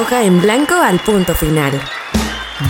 Hoja en blanco al punto final.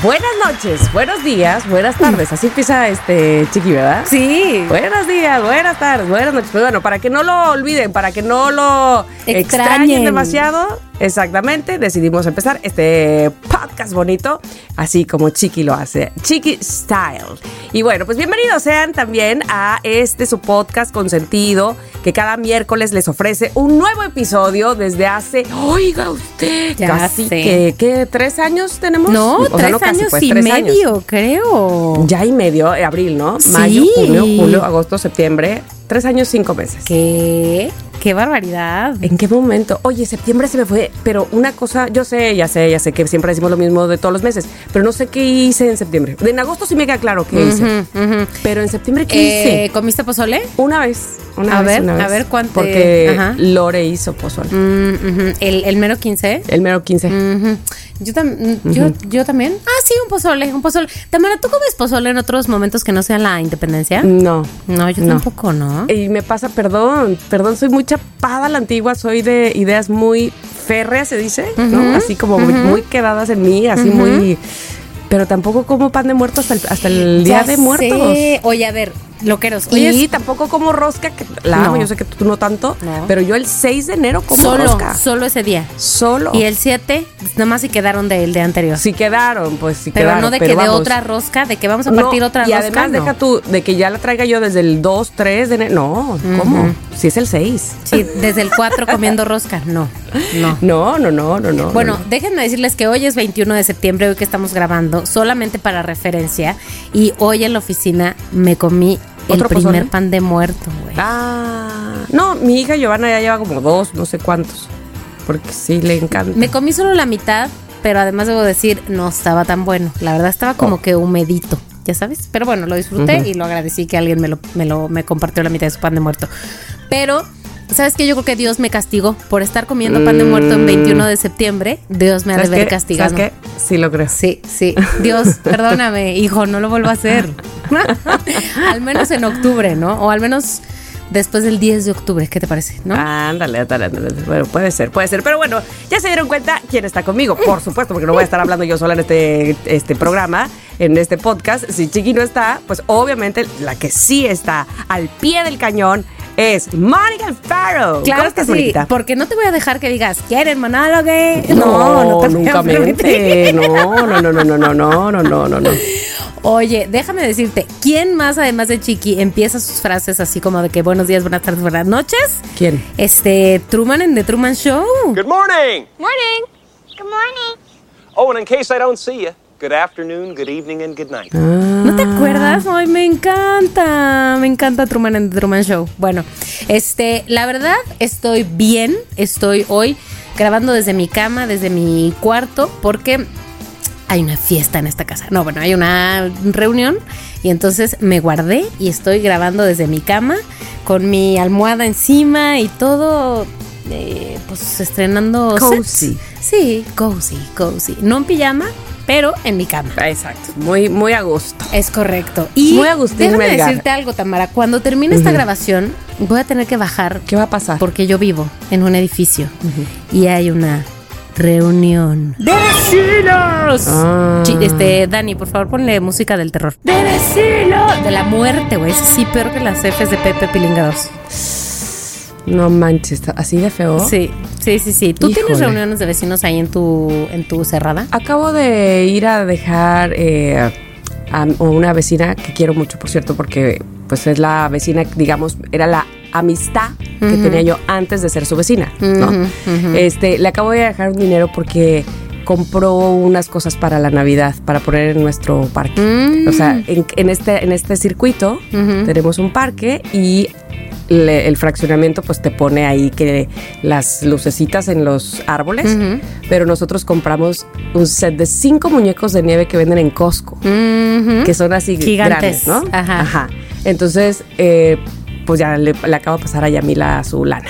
Buenas noches, buenos días, buenas tardes. Así empieza este chiqui, ¿verdad? Sí. Buenos días, buenas tardes, buenas noches. Pues bueno, para que no lo olviden, para que no lo extrañen, Extrañen. demasiado, exactamente, decidimos empezar este podcast bonito, así como Chiqui lo hace. Chiqui Style. Y bueno, pues bienvenidos sean también a este su podcast consentido, que cada miércoles les ofrece un nuevo episodio desde hace, oiga usted, Ya casi sé. que, ¿qué? ¿Tres años tenemos? No, O sea, tres casi, años pues, y tres años. medio, creo. Ya y medio, eh, abril, ¿no? Sí. Mayo, junio, julio, agosto, septiembre. Tres años, cinco meses. ¿Qué? ¡Qué barbaridad! ¿En qué momento? Oye, septiembre se me fue, pero una cosa, yo sé, ya sé, ya sé que siempre decimos lo mismo de todos los meses, pero no sé qué hice en septiembre. En agosto sí me queda claro qué hice, pero en septiembre qué Eh, hice. ¿Comiste pozole? Una vez, una a vez, ver, una vez. a ver cuánto- Porque ajá. Lore hizo pozole. Mm. ¿El, el mero 15? El mero 15. Ujú. Yo, tam- mm, yo, yo también. Ah, sí, un pozole, un pozole. Tamara, ¿tú comes pozole en otros momentos que no sean la independencia? No. No, yo No. tampoco, ¿no? Y me pasa, perdón, perdón, soy muy chapada a la antigua, soy de ideas muy férreas, se dice, ¿no? Así como muy- muy quedadas en mí, así muy... Pero tampoco como pan de muertos hasta el, hasta el día Ya de muertos. sé. Oye, a ver, loqueros. Y Oye, tampoco como rosca, que la amo, No. yo sé que tú no tanto, No. pero yo el 6 de enero como solo, rosca. solo ese día. Solo. Y el 7, nada más si quedaron del de anterior. Si quedaron, pues sí pero quedaron. no de que de otra rosca, de que vamos a No, partir otra y rosca. además no. deja tú de que ya la traiga yo desde el 2, 3 de enero. No, ¿cómo? Si es el 6. Sí, desde el 4 comiendo rosca. No, no. No, no, no, no, no. Bueno, no. déjenme decirles que hoy es 21 de septiembre, hoy que estamos grabando, solamente para referencia. Y hoy en la oficina me comí el ¿Otro primer pozole? pan de muerto, güey. Ah, no, mi hija Giovanna ya lleva como dos, no sé cuántos. Porque sí le encanta. Me comí solo la mitad, pero además debo decir, no estaba tan bueno. La verdad estaba como Oh. que humedito, ya sabes. Pero bueno, lo disfruté y lo agradecí que alguien me lo, me lo me compartió la mitad de su pan de muerto. Pero, ¿sabes qué? Yo creo que Dios me castigó por estar comiendo pan de muerto en 21 de septiembre. Dios me ha de Mm. ¿Sabes haber castigado. ¿Sabes qué? Sí lo creo. Sí, sí. Dios, perdóname, hijo, no lo vuelvo a hacer. al menos en octubre, ¿no? O al menos después del 10 de octubre, ¿qué te parece? ¿No? Ándale, ándale, ándale. Bueno, puede ser, puede ser. Pero bueno, ya se dieron cuenta quién está conmigo. Por supuesto, porque no voy a estar hablando yo sola en este, este programa, en este podcast. Si Chiqui no está, pues obviamente la que sí está al pie del cañón es Mónica Alfaro. Claro ¿Cómo que sí, porque no te voy a dejar que digas, ¿quieren monólogo? No, no te voy a nunca mente. No, no, no, no, no, no, no, no, no, no, no. Oye, déjame decirte, ¿quién más además de Chiqui empieza sus frases así como de que buenos días, buenas tardes, buenas noches? ¿Quién? Este, Truman en The Truman Show. Good morning. Morning. Good morning. Oh, and in case I don't see you, good afternoon, good evening, and good night. ¿No te acuerdas? Ay, me encanta. Me encanta Truman en The Truman Show. Bueno, este, la verdad, estoy bien. Estoy hoy grabando desde mi cama, desde mi cuarto, porque hay una fiesta en esta casa. No, bueno, hay una reunión. Y entonces me guardé y estoy grabando desde mi cama con mi almohada encima y todo. eh, pues estrenando. Cozy. sets. Sí, cozy, cozy. No en pijama, pero en mi cama. Exacto. Muy, muy a gusto. Es correcto. Y Muy Agustín déjame Melgar. decirte algo, Tamara. Cuando termine esta grabación, voy a tener que bajar ¿Qué va a pasar? porque yo vivo en un edificio y hay una reunión de vecinos. Ah. Este, Dani, por favor, ponle música del terror. De vecinos. De la muerte, güey. Es así peor que las Fs de Pepe Pilinga 2. No manches, ¿así de feo? Sí, sí, sí, sí. ¿Tú tienes reuniones de vecinos ahí en tu, en tu cerrada? Acabo de ir a dejar eh, a una vecina que quiero mucho, por cierto, porque pues es la vecina, digamos, era la amistad que tenía yo antes de ser su vecina. Este, le acabo de dejar un dinero porque compró unas cosas para la Navidad para poner en nuestro parque. Mm. O sea, en, en este en este circuito tenemos un parque y le- el fraccionamiento pues te pone ahí que las lucecitas en los árboles, pero nosotros compramos un set de cinco muñecos de nieve que venden en Costco, que son así Gigantes. grandes, ¿no? Ajá. Entonces, eh, pues ya le, le acabo de pasar a Yamila su lana,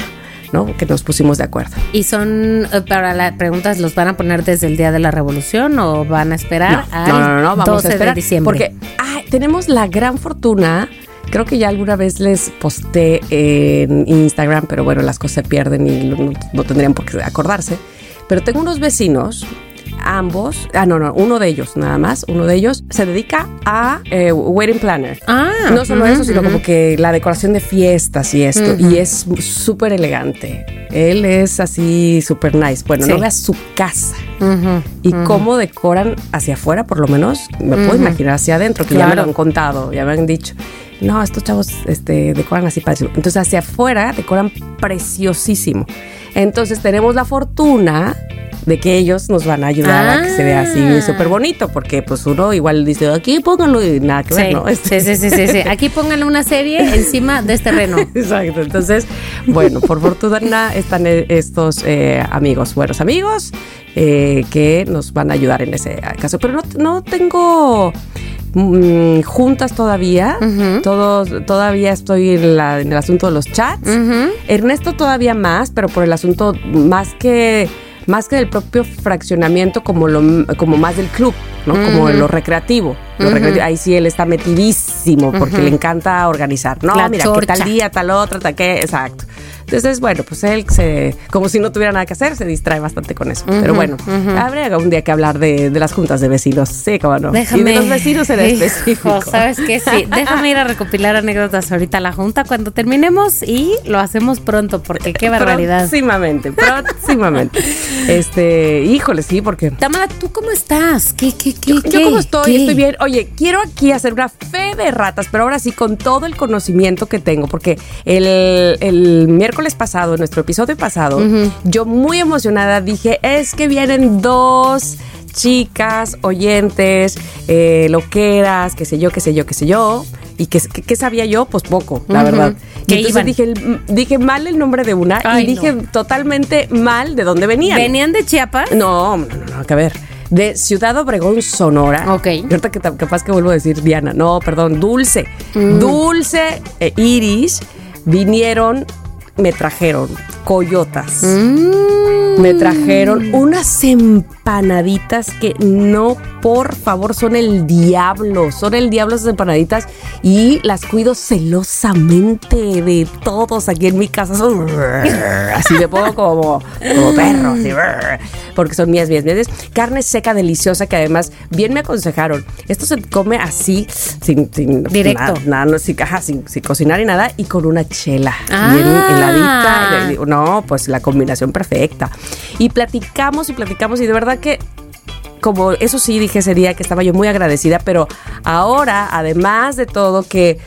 ¿no? Que nos pusimos de acuerdo. Y son, eh, para las preguntas, ¿los van a poner desde el día de la revolución o van a esperar No, al no, no, no, vamos 12 a esperar. de diciembre? Porque ay, tenemos la gran fortuna. Creo que ya alguna vez les posté en Instagram, pero bueno, las cosas se pierden y no, tendrían por qué acordarse. Pero tengo unos vecinos, ambos, ah, no, no, uno de ellos nada más, uno de ellos se dedica a eh, wedding planner. Ah, no solo eso, sino como que la decoración de fiestas y esto. Y es súper elegante. Él es así súper nice. Bueno, Sí. no veas su casa y cómo decoran hacia afuera, por lo menos me puedo imaginar hacia adentro, que ya me lo han contado, ya me han dicho. No, estos chavos este, decoran así padrísimo. Entonces, hacia afuera decoran preciosísimo. Entonces, tenemos la fortuna de que ellos nos van a ayudar a que se vea así Ah. súper bonito, porque pues uno igual dice, aquí pónganlo y nada que ver, Sí, ¿no? Este- sí, sí, sí, sí, sí. Aquí pónganle una serie encima de este reno. Exacto. Entonces, bueno, por fortuna están eh, estos eh, amigos, buenos amigos, eh, que nos van a ayudar en ese caso. Pero no, no tengo mm, juntas todavía. Todos, todavía estoy en, la- en el asunto de los chats. Ernesto todavía más, pero por el asunto más que más que del propio fraccionamiento como lo como más del club, ¿no? Como lo recreativo. Lo recreativo. Ahí sí él está metidísimo porque le encanta organizar. No, La mira, que tal día, tal otro, tal qué, exacto. Entonces, bueno, pues él se, como si no tuviera nada que hacer, se distrae bastante con eso. Pero bueno, habría un día que hablar de, de las juntas de vecinos, sí, cómo no. Déjame. Y de los vecinos en Hijo, específico. ¿Sabes qué? Sí, déjame ir a recopilar anécdotas ahorita a la junta cuando terminemos y lo hacemos pronto porque qué barbaridad. Próximamente, próximamente. este, híjole, sí, porque Tamara, ¿tú cómo estás? ¿Qué, qué, qué, Yo qué? como estoy, ¿Qué? estoy bien. Oye, quiero aquí hacer una fe de ratas, pero ahora sí con todo el conocimiento que tengo, porque el, el miércoles pasado, en nuestro episodio pasado, yo muy emocionada dije, es que vienen dos chicas, oyentes, eh, loqueras, qué sé yo, qué sé yo, qué sé yo. ¿Y qué, sabía yo? Pues poco, la verdad. Y entonces iban. dije, dije mal el nombre de una Ay, y dije no. totalmente mal de dónde venían. ¿Venían de Chiapas? No, no, no, no, que ver. De Ciudad Obregón, Sonora. Ok. Y ahorita que capaz que vuelvo a decir Diana. No, perdón, Dulce. Mm. Dulce e Iris vinieron, me trajeron coyotas. Mm. Me trajeron unas empanaditas que no, por favor, son el diablo. Son el diablo esas empanaditas y las cuido celosamente de todos aquí en mi casa. Son así me pongo como, como perro, así, porque son mías, mías, mías. Carne seca deliciosa que además bien me aconsejaron. Esto se come así, sin, sin Directo. Nada, nada, no, sin, ajá, sin, sin cocinar y nada, y con una chela. Ah. Bien heladita. Y- no, pues la combinación perfecta. Y platicamos y platicamos y de verdad que como eso sí dije ese día que estaba yo muy agradecida, pero ahora, además de todo, que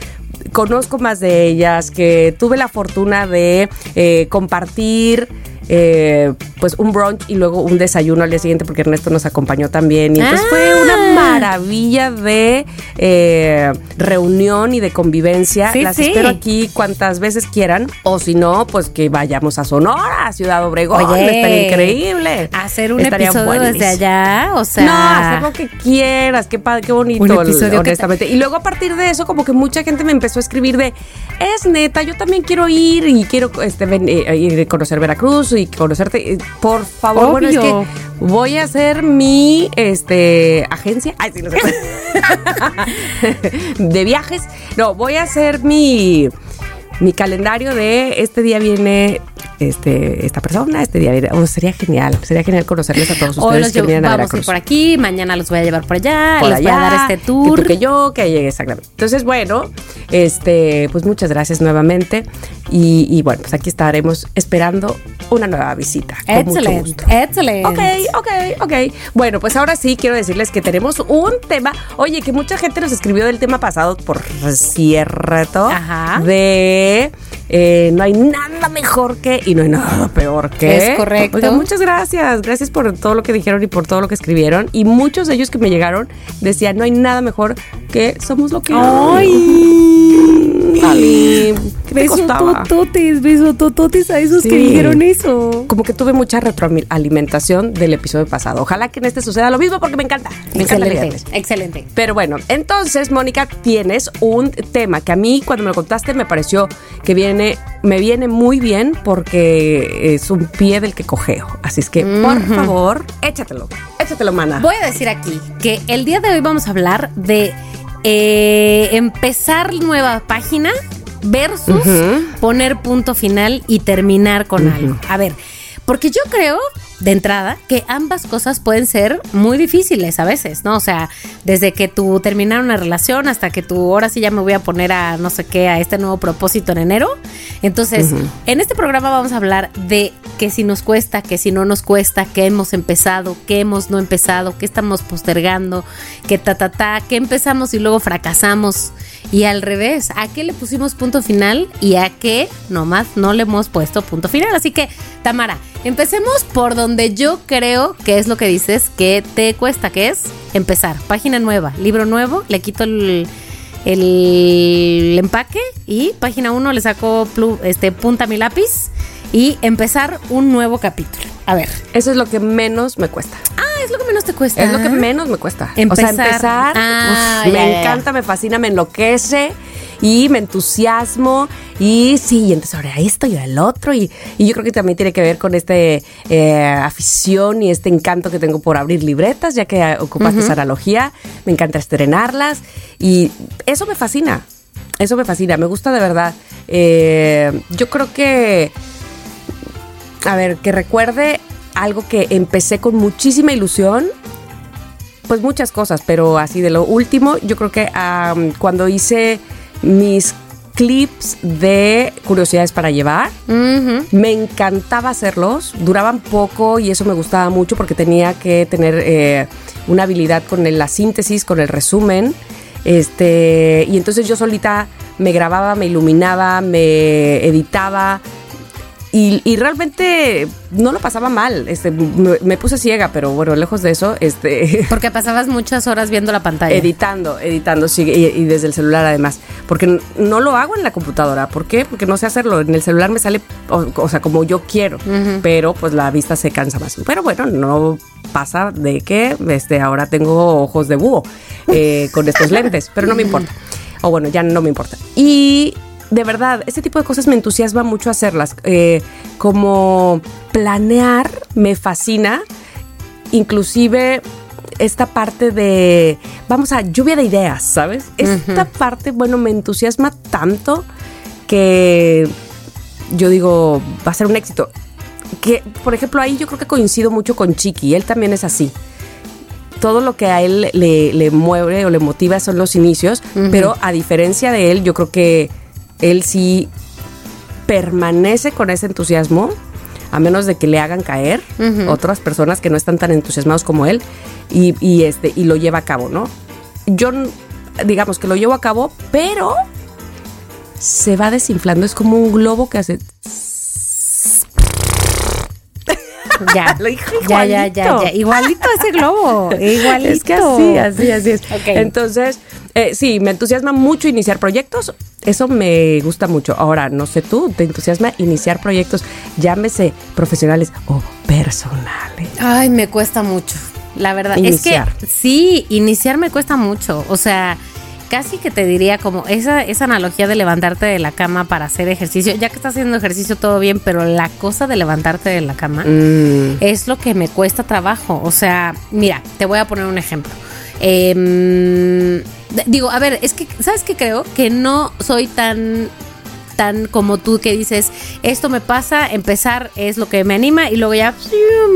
conozco más de ellas, que tuve la fortuna de eh, compartir. eh, pues un brunch y luego un desayuno al día siguiente porque Ernesto nos acompañó también y entonces fue Ah. una maravilla de eh, reunión y de convivencia Sí, las sí. espero aquí cuantas veces quieran o si no pues que vayamos a Sonora a Ciudad Obregón Oye, estaría increíble Hacer un Estaría episodio desde allá, o sea. No, hacer lo que quieras, qué padre, qué bonito, Un episodio honestamente. Y luego a partir de eso, como que mucha gente me empezó a escribir de, es neta, yo también quiero ir y quiero este, ven- eh, ir a conocer Veracruz y conocerte. Eh, Por favor, bueno, es que voy a hacer mi este agencia. Ay, sí, no sé. de viajes. No, voy a hacer mi mi calendario de este día viene este esta persona, este. Oh, sería genial, sería genial conocerles a todos ustedes los que vienen a vamos a ir Veracruz por aquí, mañana los voy a llevar por allá, por les voy a dar este que tour. tú, que yo, que llegue exactamente. Entonces, bueno, este, pues muchas gracias nuevamente. Y, y bueno, pues aquí estaremos esperando una nueva visita. Excelente, excelente. Ok, ok, ok. Bueno, pues ahora sí quiero decirles que tenemos un tema. Oye, que mucha gente nos escribió del tema pasado, por cierto, Ajá. de Eh, no hay nada mejor que y no hay nada peor que. Es correcto. Muchas gracias. Gracias por todo lo que dijeron y por todo lo que escribieron. Y muchos de ellos que me llegaron decían, no hay nada mejor que somos lo que ¡Ay! Vale, ¿qué te Beso costaba? tototes, beso tototes a esos que Sí. dijeron eso. Como que tuve mucha retroalimentación del episodio pasado. Ojalá que en este suceda lo mismo porque me encanta. Me encanta Excelente, leerles. excelente. Pero bueno, entonces, Mónica, tienes un tema que a mí cuando me lo contaste me pareció que viene, me viene muy bien porque es un pie del que cojeo. Así es que, por favor, échatelo. Échatelo, mana. Voy a decir aquí que el día de hoy vamos a hablar de eh, empezar nueva página versus poner punto final y terminar con algo. A ver, porque yo creo de entrada que ambas cosas pueden ser muy difíciles a veces, ¿no? O sea, desde que tú terminar una relación hasta que tú ahora sí ya me voy a poner a no sé qué, a este nuevo propósito en enero. Entonces, en este programa vamos a hablar de que si nos cuesta, que si no nos cuesta, que hemos empezado, que hemos no empezado, que estamos postergando, que ta ta ta, que empezamos y luego fracasamos. Y al revés, ¿a qué le pusimos punto final y a qué nomás no le hemos puesto punto final? Así que, Tamara, empecemos por donde yo creo que es lo que dices que te cuesta, que es empezar. Página nueva, libro nuevo, le quito el, empaque y página 1 le saco este, punta mi lápiz y empezar un nuevo capítulo. A ver. Eso es lo que menos me cuesta. Ah, es lo que menos te cuesta. Es lo que menos me cuesta. Empezar. O sea, empezar. Ah, uf, me encanta, me fascina, me enloquece y me entusiasmo. Y sí, y entonces ahora esto y ahora el otro. Y, y yo creo que también tiene que ver con este eh, afición y este encanto que tengo por abrir libretas, ya que ocupaste esa analogía. Me encanta estrenarlas. Y eso me fascina. Eso me fascina. Me gusta de verdad. Eh, yo creo que a ver, que recuerde algo que empecé con muchísima ilusión. Pues muchas cosas, pero así de lo último, yo creo que cuando hice mis clips de curiosidades para llevar, me encantaba hacerlos, duraban poco y eso me gustaba mucho porque tenía que tener eh, una habilidad con el- la síntesis, con el resumen. Este, y entonces yo solita me grababa, me iluminaba, me editaba. Y, y realmente no lo pasaba mal. Este, me, me puse ciega, pero bueno, lejos de eso, este, Porque pasabas muchas horas viendo la pantalla. editando, editando, sí, y, y desde el celular además. Porque no lo hago en la computadora. ¿Por qué? Porque no sé hacerlo. En el celular me sale, o, o sea, como yo quiero. Pero pues la vista se cansa más. Pero bueno, no pasa de que este, ahora tengo ojos de búho eh, con estos lentes. Pero no me importa. O bueno, ya no me importa. Y de verdad, ese tipo de cosas me entusiasma mucho hacerlas. Eh, como planear me fascina inclusive esta parte de, vamos a, lluvia de ideas, ¿sabes? Esta parte, bueno, me entusiasma tanto que yo digo, va a ser un éxito. Que, por ejemplo, ahí yo creo que coincido mucho con Chiqui, él también es así. Todo lo que a él le, le mueve o le motiva son los inicios, pero a diferencia de él, yo creo que él sí permanece con ese entusiasmo, a menos de que le hagan caer otras personas que no están tan entusiasmados como él, y, y, este, y lo lleva a cabo, ¿no? Yo, digamos que lo llevo a cabo, pero se va desinflando, es como un globo que hace... Ya. Lo dijo ya, ya, ya, ya. Igualito ese globo. Igualito. Es que así, así, así es. Ok. Entonces, eh, sí, me entusiasma mucho iniciar proyectos. Eso me gusta mucho. Ahora, no sé tú, ¿te entusiasma iniciar proyectos, llámese profesionales o personales? Ay, me cuesta mucho. La verdad Iniciar. es que sí, iniciar me cuesta mucho. O sea, casi que te diría como esa, esa analogía de levantarte de la cama para hacer ejercicio. Ya que estás haciendo ejercicio todo bien, pero la cosa de levantarte de la cama Mm, es lo que me cuesta trabajo. O sea, mira, te voy a poner un ejemplo. Em, d- digo, a ver, es que, ¿sabes qué creo? Que no soy tan tan como tú que dices, esto me pasa, empezar es lo que me anima y luego ya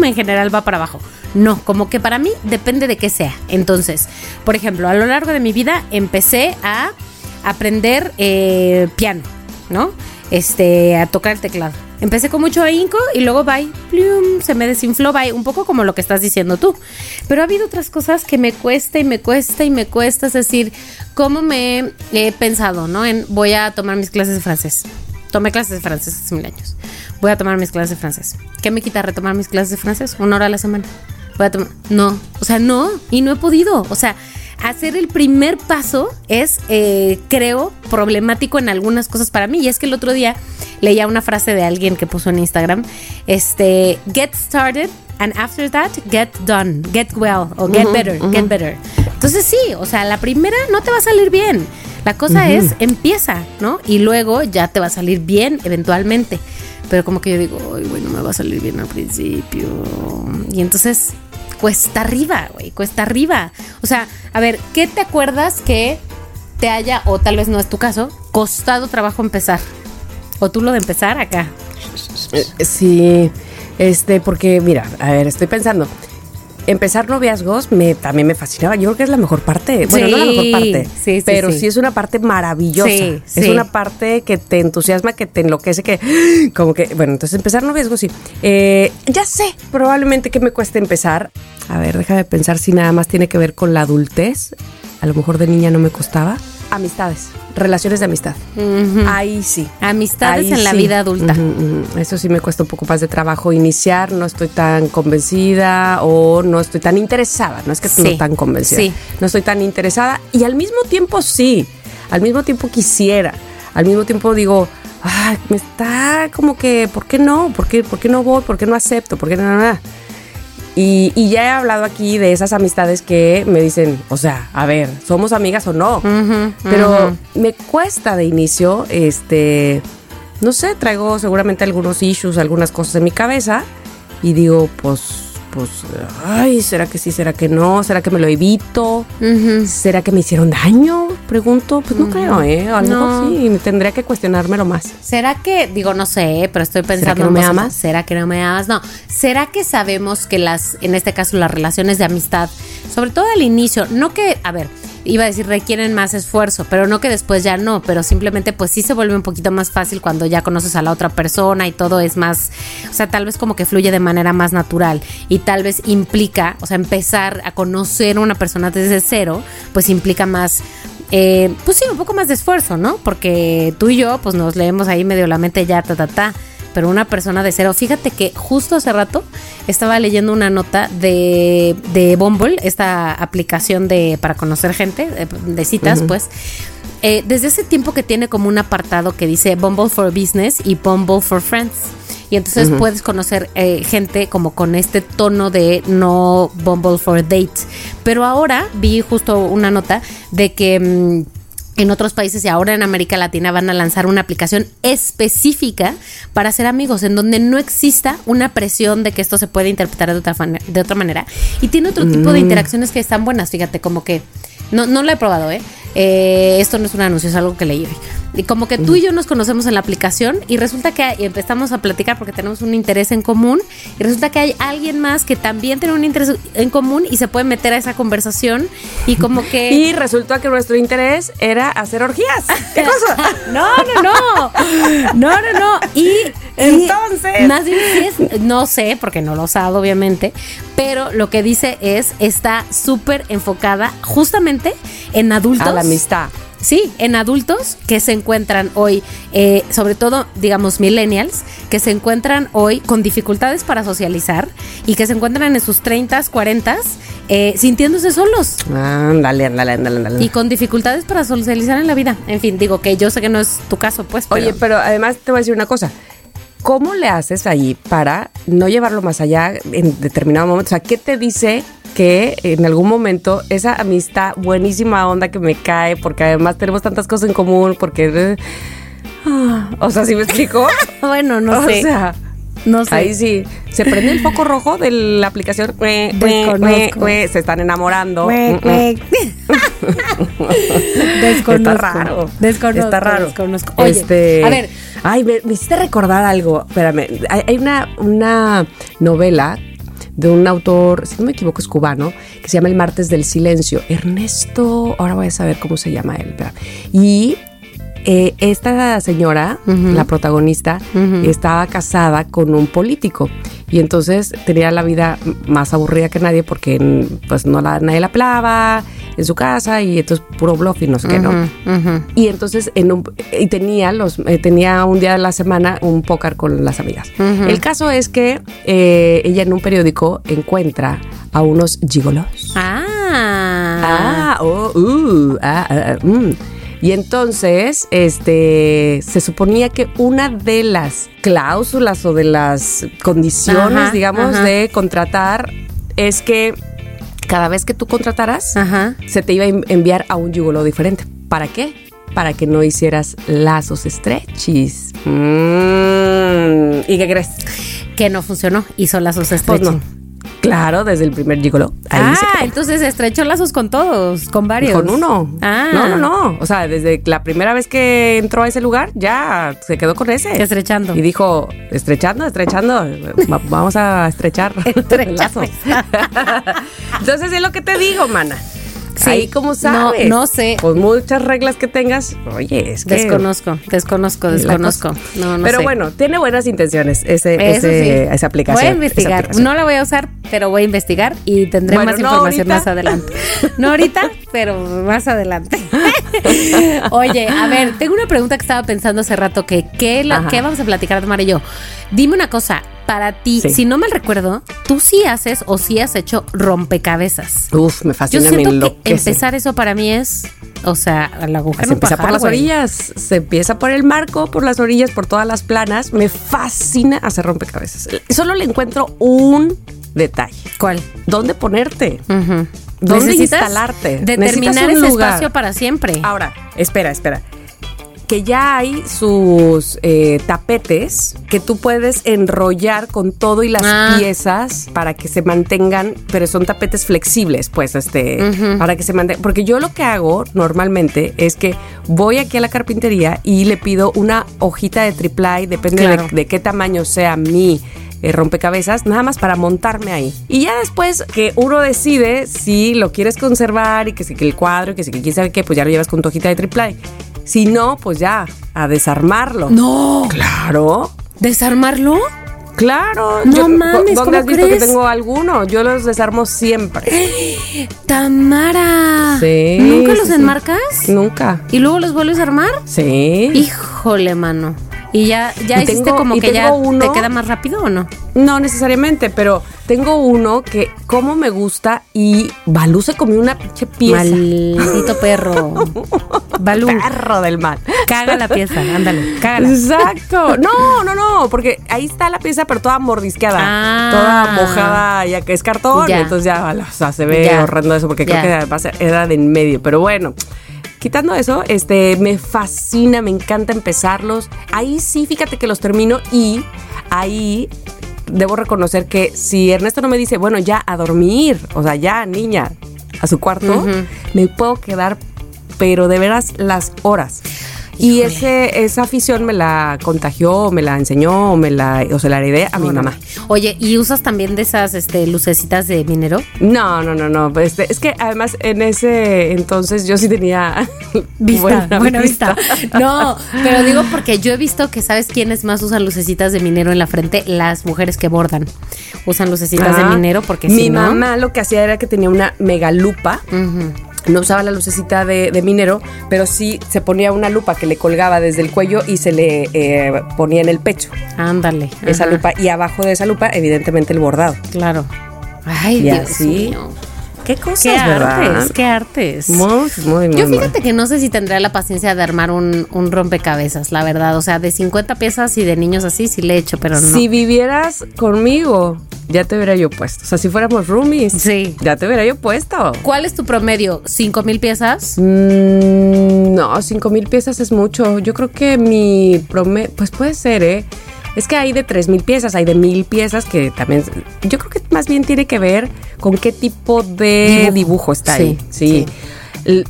en general va para abajo. No, como que para mí depende de qué sea. Entonces, por ejemplo, a lo largo de mi vida empecé a aprender eh, piano, ¿no? Este, a tocar el teclado. Empecé con mucho ahínco y luego bye, plium, se me desinfló, bye, un poco como lo que estás diciendo tú. Pero ha habido otras cosas que me cuesta y me cuesta y me cuesta, es decir, cómo me he pensado, ¿no? En voy a tomar mis clases de francés. tomé clases de francés hace mil años. Voy a tomar mis clases de francés. ¿Qué me quita retomar mis clases de francés? Una hora a la semana. Voy a tomar. No, o sea, no, y no he podido. O sea, hacer el primer paso es, eh, creo, problemático en algunas cosas para mí. Y es que el otro día leía una frase de alguien que puso en Instagram, este, get started and after that, get done, get well o get better, get better. Entonces sí, o sea, la primera no te va a salir bien. La cosa es, empieza, ¿no? Y luego ya te va a salir bien eventualmente. Pero como que yo digo, ay, güey, no me va a salir bien al principio. Y entonces cuesta arriba, güey, cuesta arriba. O sea, a ver, ¿qué te acuerdas que te haya, o tal vez no es tu caso, costado trabajo empezar? O tú lo de empezar acá. Eh, Sí, este, porque mira, a ver, estoy pensando. Empezar noviazgos me, también me fascinaba. Yo creo que es la mejor parte. Bueno, no la mejor parte, sí, sí, pero sí. es una parte maravillosa. Sí, es una parte que te entusiasma, que te enloquece, que como que, bueno, entonces empezar noviazgos sí. Eh, ya sé, probablemente que me cueste empezar. A ver, déjame pensar si nada más tiene que ver con la adultez. A lo mejor de niña no me costaba. Amistades, relaciones de amistad. Ahí sí. Amistades Ahí en la vida adulta. Eso sí me cuesta un poco más de trabajo iniciar, no estoy tan convencida o no estoy tan interesada, no es que Sí, no tan convencida, sí. no estoy tan interesada y al mismo tiempo sí, al mismo tiempo quisiera, al mismo tiempo digo, ay, me está como que, ¿por qué no? ¿Por qué, por qué no voy? ¿Por qué no acepto? ¿Por qué no? no, no? Y, y ya he hablado aquí de esas amistades que me dicen, o sea, a ver, ¿somos amigas o no? Pero me cuesta de inicio, este, no sé, traigo seguramente algunos issues, algunas cosas en mi cabeza y digo, pues, pues, ay, ¿será que sí, será que no? ¿Será que me lo evito? ¿Será que me hicieron daño? Pregunto, pues no creo, ¿eh? A lo No. mejor sí, tendría que cuestionármelo más. ¿Será que, digo, no sé, pero estoy pensando que no me amas? ¿Será que no me amas? No. ¿Será que sabemos que las, en este caso, las relaciones de amistad, sobre todo al inicio, no que, a ver, iba a decir requieren más esfuerzo, pero no que después ya no, pero simplemente pues sí se vuelve un poquito más fácil cuando ya conoces a la otra persona y todo es más, o sea, tal vez como que fluye de manera más natural y tal vez implica, o sea, empezar a conocer a una persona desde cero, pues implica más eh, pues sí, un poco más de esfuerzo, ¿no? Porque tú y yo, pues nos leemos ahí medio la mente ya, ta, ta, ta. Pero una persona de cero, fíjate que justo hace rato estaba leyendo una nota de, de Bumble, esta aplicación de para conocer gente, de, citas, pues. Eh, desde ese tiempo que tiene como un apartado que dice Bumble for Business y Bumble for Friends. Y entonces puedes conocer eh, gente como con este tono de no Bumble for Date. Pero ahora vi justo una nota de que mm, en otros países y ahora en América Latina van a lanzar una aplicación específica para ser amigos, en donde no exista una presión de que esto se puede interpretar de otra, fane- de otra manera. Y tiene otro tipo de interacciones que están buenas, fíjate, como que no, no lo he probado, ¿eh? Eh, esto no es un anuncio, es algo que leí. Y como que tú y yo nos conocemos en la aplicación y resulta que empezamos a platicar porque tenemos un interés en común y resulta que hay alguien más que también tiene un interés en común y se puede meter a esa conversación y como que... Y resulta que nuestro interés era hacer orgías. ¿Qué cosa? No, no, no. No, no, no. Y, y Entonces. más bien no sé, porque no lo sabe, obviamente, pero lo que dice es, está súper enfocada justamente en adultos. A la amistad. Sí, en adultos que se encuentran hoy, eh, sobre todo, digamos, millennials, que se encuentran hoy con dificultades para socializar y que se encuentran en sus 30, 40, eh, sintiéndose solos Ándale, ándale, ándale, ándale. y con dificultades para socializar en la vida. En fin, digo que yo sé que no es tu caso, pues. Pero Oye, pero además te voy a decir una cosa. ¿Cómo le haces ahí para no llevarlo más allá en determinado momento? O sea, ¿qué te dice que en algún momento esa amistad buenísima onda que me cae, porque además tenemos tantas cosas en común, porque... ah, o sea, ¿sí me explico? bueno, no o sé. sea, no sé. ahí sí. Se prende el foco rojo de la aplicación. Ue, ue, Desconozco. ue, ue, se están enamorando. Mm, mm. desconozco. Está raro. Desconozco. Está raro. Desconozco. Oye, Este, a ver, Ay, me, me hiciste recordar algo. Espérame. Hay, hay una, una novela de un autor, si no me equivoco, es cubano, que se llama El Martes del Silencio. Ernesto, ahora voy a saber cómo se llama él. espera. Y eh, esta señora, la protagonista, estaba casada con un político y entonces tenía la vida más aburrida que nadie porque pues no la, nadie la pelaba, en su casa y entonces puro bluff y no sé qué, ¿no? Y entonces en un, y tenía los eh, tenía un día de la semana un póker con las amigas. El caso es que eh, ella en un periódico encuentra a unos gigolos. Ah. Ah, oh, uh, ah, ah, ah, mm. Y entonces, este, se suponía que una de las cláusulas o de las condiciones, Ajá, digamos, ajá. de contratar es que cada vez que tú contrataras, Ajá. se te iba a en- enviar a un gigolo diferente. ¿Para qué? Para que no hicieras lazos estrechis. Mm, ¿Y qué crees? Que no funcionó. Hizo lazos Pues estrechos. no. Claro, desde el primer gigolo. Ahí ah, se quedó. entonces estrechó lazos con todos, con varios. Con uno. Ah. No, no, no. O sea, desde la primera vez que entró a ese lugar, ya se quedó con ese. Estrechando. Y dijo, estrechando, estrechando. Va- Vamos a estrechar Estrechar. Entonces es lo que te digo, mana. Sí. Ahí como No, sabes. no sé. Con muchas reglas que tengas, oye, es que... Desconozco, desconozco, desconozco. No, no Pero sé. bueno, tiene buenas intenciones ese, Eso ese- sí. esa aplicación. Voy a investigar. aplicación. No la voy a usar, pero voy a investigar y tendré Bueno, más no información ahorita. más adelante. No ahorita, pero más adelante. Oye, a ver, tengo una pregunta que estaba pensando hace rato que ¿qué, la- Ajá. qué vamos a platicar de Mar y yo? Dime una cosa, para ti, Sí. si no mal recuerdo, tú sí haces o sí has hecho rompecabezas. Uf, me Yo fascina, me siento que empezar eso para mí es, o sea, la agujero Se empieza por las güey. orillas, se empieza por el marco, por las orillas, por todas las planas. Me fascina hacer rompecabezas. Solo le encuentro un detalle. ¿Cuál? ¿Dónde ponerte? ¿Dónde instalarte? Determinar un ese lugar. espacio para siempre. Ahora, espera, espera. Que ya hay sus eh, tapetes que tú puedes enrollar con todo y las Ah. piezas para que se mantengan, pero son tapetes flexibles, pues, este, para que se mantengan. Porque yo lo que hago normalmente es que voy aquí a la carpintería y le pido una hojita de triplay, depende Claro. de, de qué tamaño sea mi eh, rompecabezas, nada más para montarme ahí. Y ya después que uno decide si lo quieres conservar y que si que el cuadro y que si que quién sabe qué, pues ya lo llevas con tu hojita de triplay. Si no, pues ya, a desarmarlo. No. Claro. ¿Desarmarlo? Claro. No mames, ¿Dónde ¿cómo has visto crees? que tengo alguno? Yo los desarmo siempre. Tamara. Sí, ¿Nunca los sí. enmarcas? Nunca. ¿Y luego los vuelves a armar? Sí. Híjole, mano. ¿Y ya, ya Y hiciste tengo- como que ya uno- te queda más rápido o no? No necesariamente, pero tengo uno que como me gusta y Balú se comió una pinche pieza. Maldito perro. Balú, Perro del mal. caga la pieza, ándale, cágala. Exacto. No, no, no, porque ahí está la pieza, pero toda mordisqueada, Ah. toda mojada, ya que es cartón. Ya. Entonces ya, o sea, se ve Ya. horrendo eso, porque Ya. creo que era de en medio. Pero bueno, quitando eso, este, me fascina, me encanta empezarlos. Ahí sí, fíjate que los termino y ahí debo reconocer que si Ernesto no me dice, bueno, ya a dormir, o sea, ya niña, a su cuarto, me puedo quedar, pero de veras las horas. Y ese, esa afición me la contagió, me la enseñó, me la, o se la heredé a mi mamá. Oye, ¿y usas también de esas este, lucecitas de minero? No, no, no, no. pues, este, es que además en ese entonces yo sí tenía Vista, buena, vista. No, pero digo porque yo he visto que sabes quiénes más usan lucecitas de minero en la frente, las mujeres que bordan. Usan lucecitas de Ah, minero porque mi si no. mamá lo que hacía era que tenía una mega lupa. Ujú. No usaba la lucecita de, de minero, pero sí se ponía una lupa que le colgaba desde el cuello y se le eh, ponía en el pecho Ándale. esa ajá, lupa. Y abajo de esa lupa, evidentemente, el bordado. Claro. Ay, Y Dios así. mío. Qué cosas, Qué ¿verdad? artes, qué artes. Muy, muy, muy. Yo muy. fíjate que no sé si tendría la paciencia de armar un, un rompecabezas, la verdad. O sea, de 50 piezas y de niños así sí le he hecho, pero no. Si vivieras conmigo, ya te hubiera yo puesto. O sea, si fuéramos roomies, Sí. ya te hubiera yo puesto. ¿Cuál es tu promedio? ¿Cinco mil piezas? Mm, no, cinco mil piezas es mucho. Yo creo que mi promedio, pues puede ser, ¿eh? Es que hay de tres mil piezas, hay de mil piezas que también. Yo creo que más bien tiene que ver con qué tipo de dibujo, Dibujo. está Sí, ahí. Sí. sí.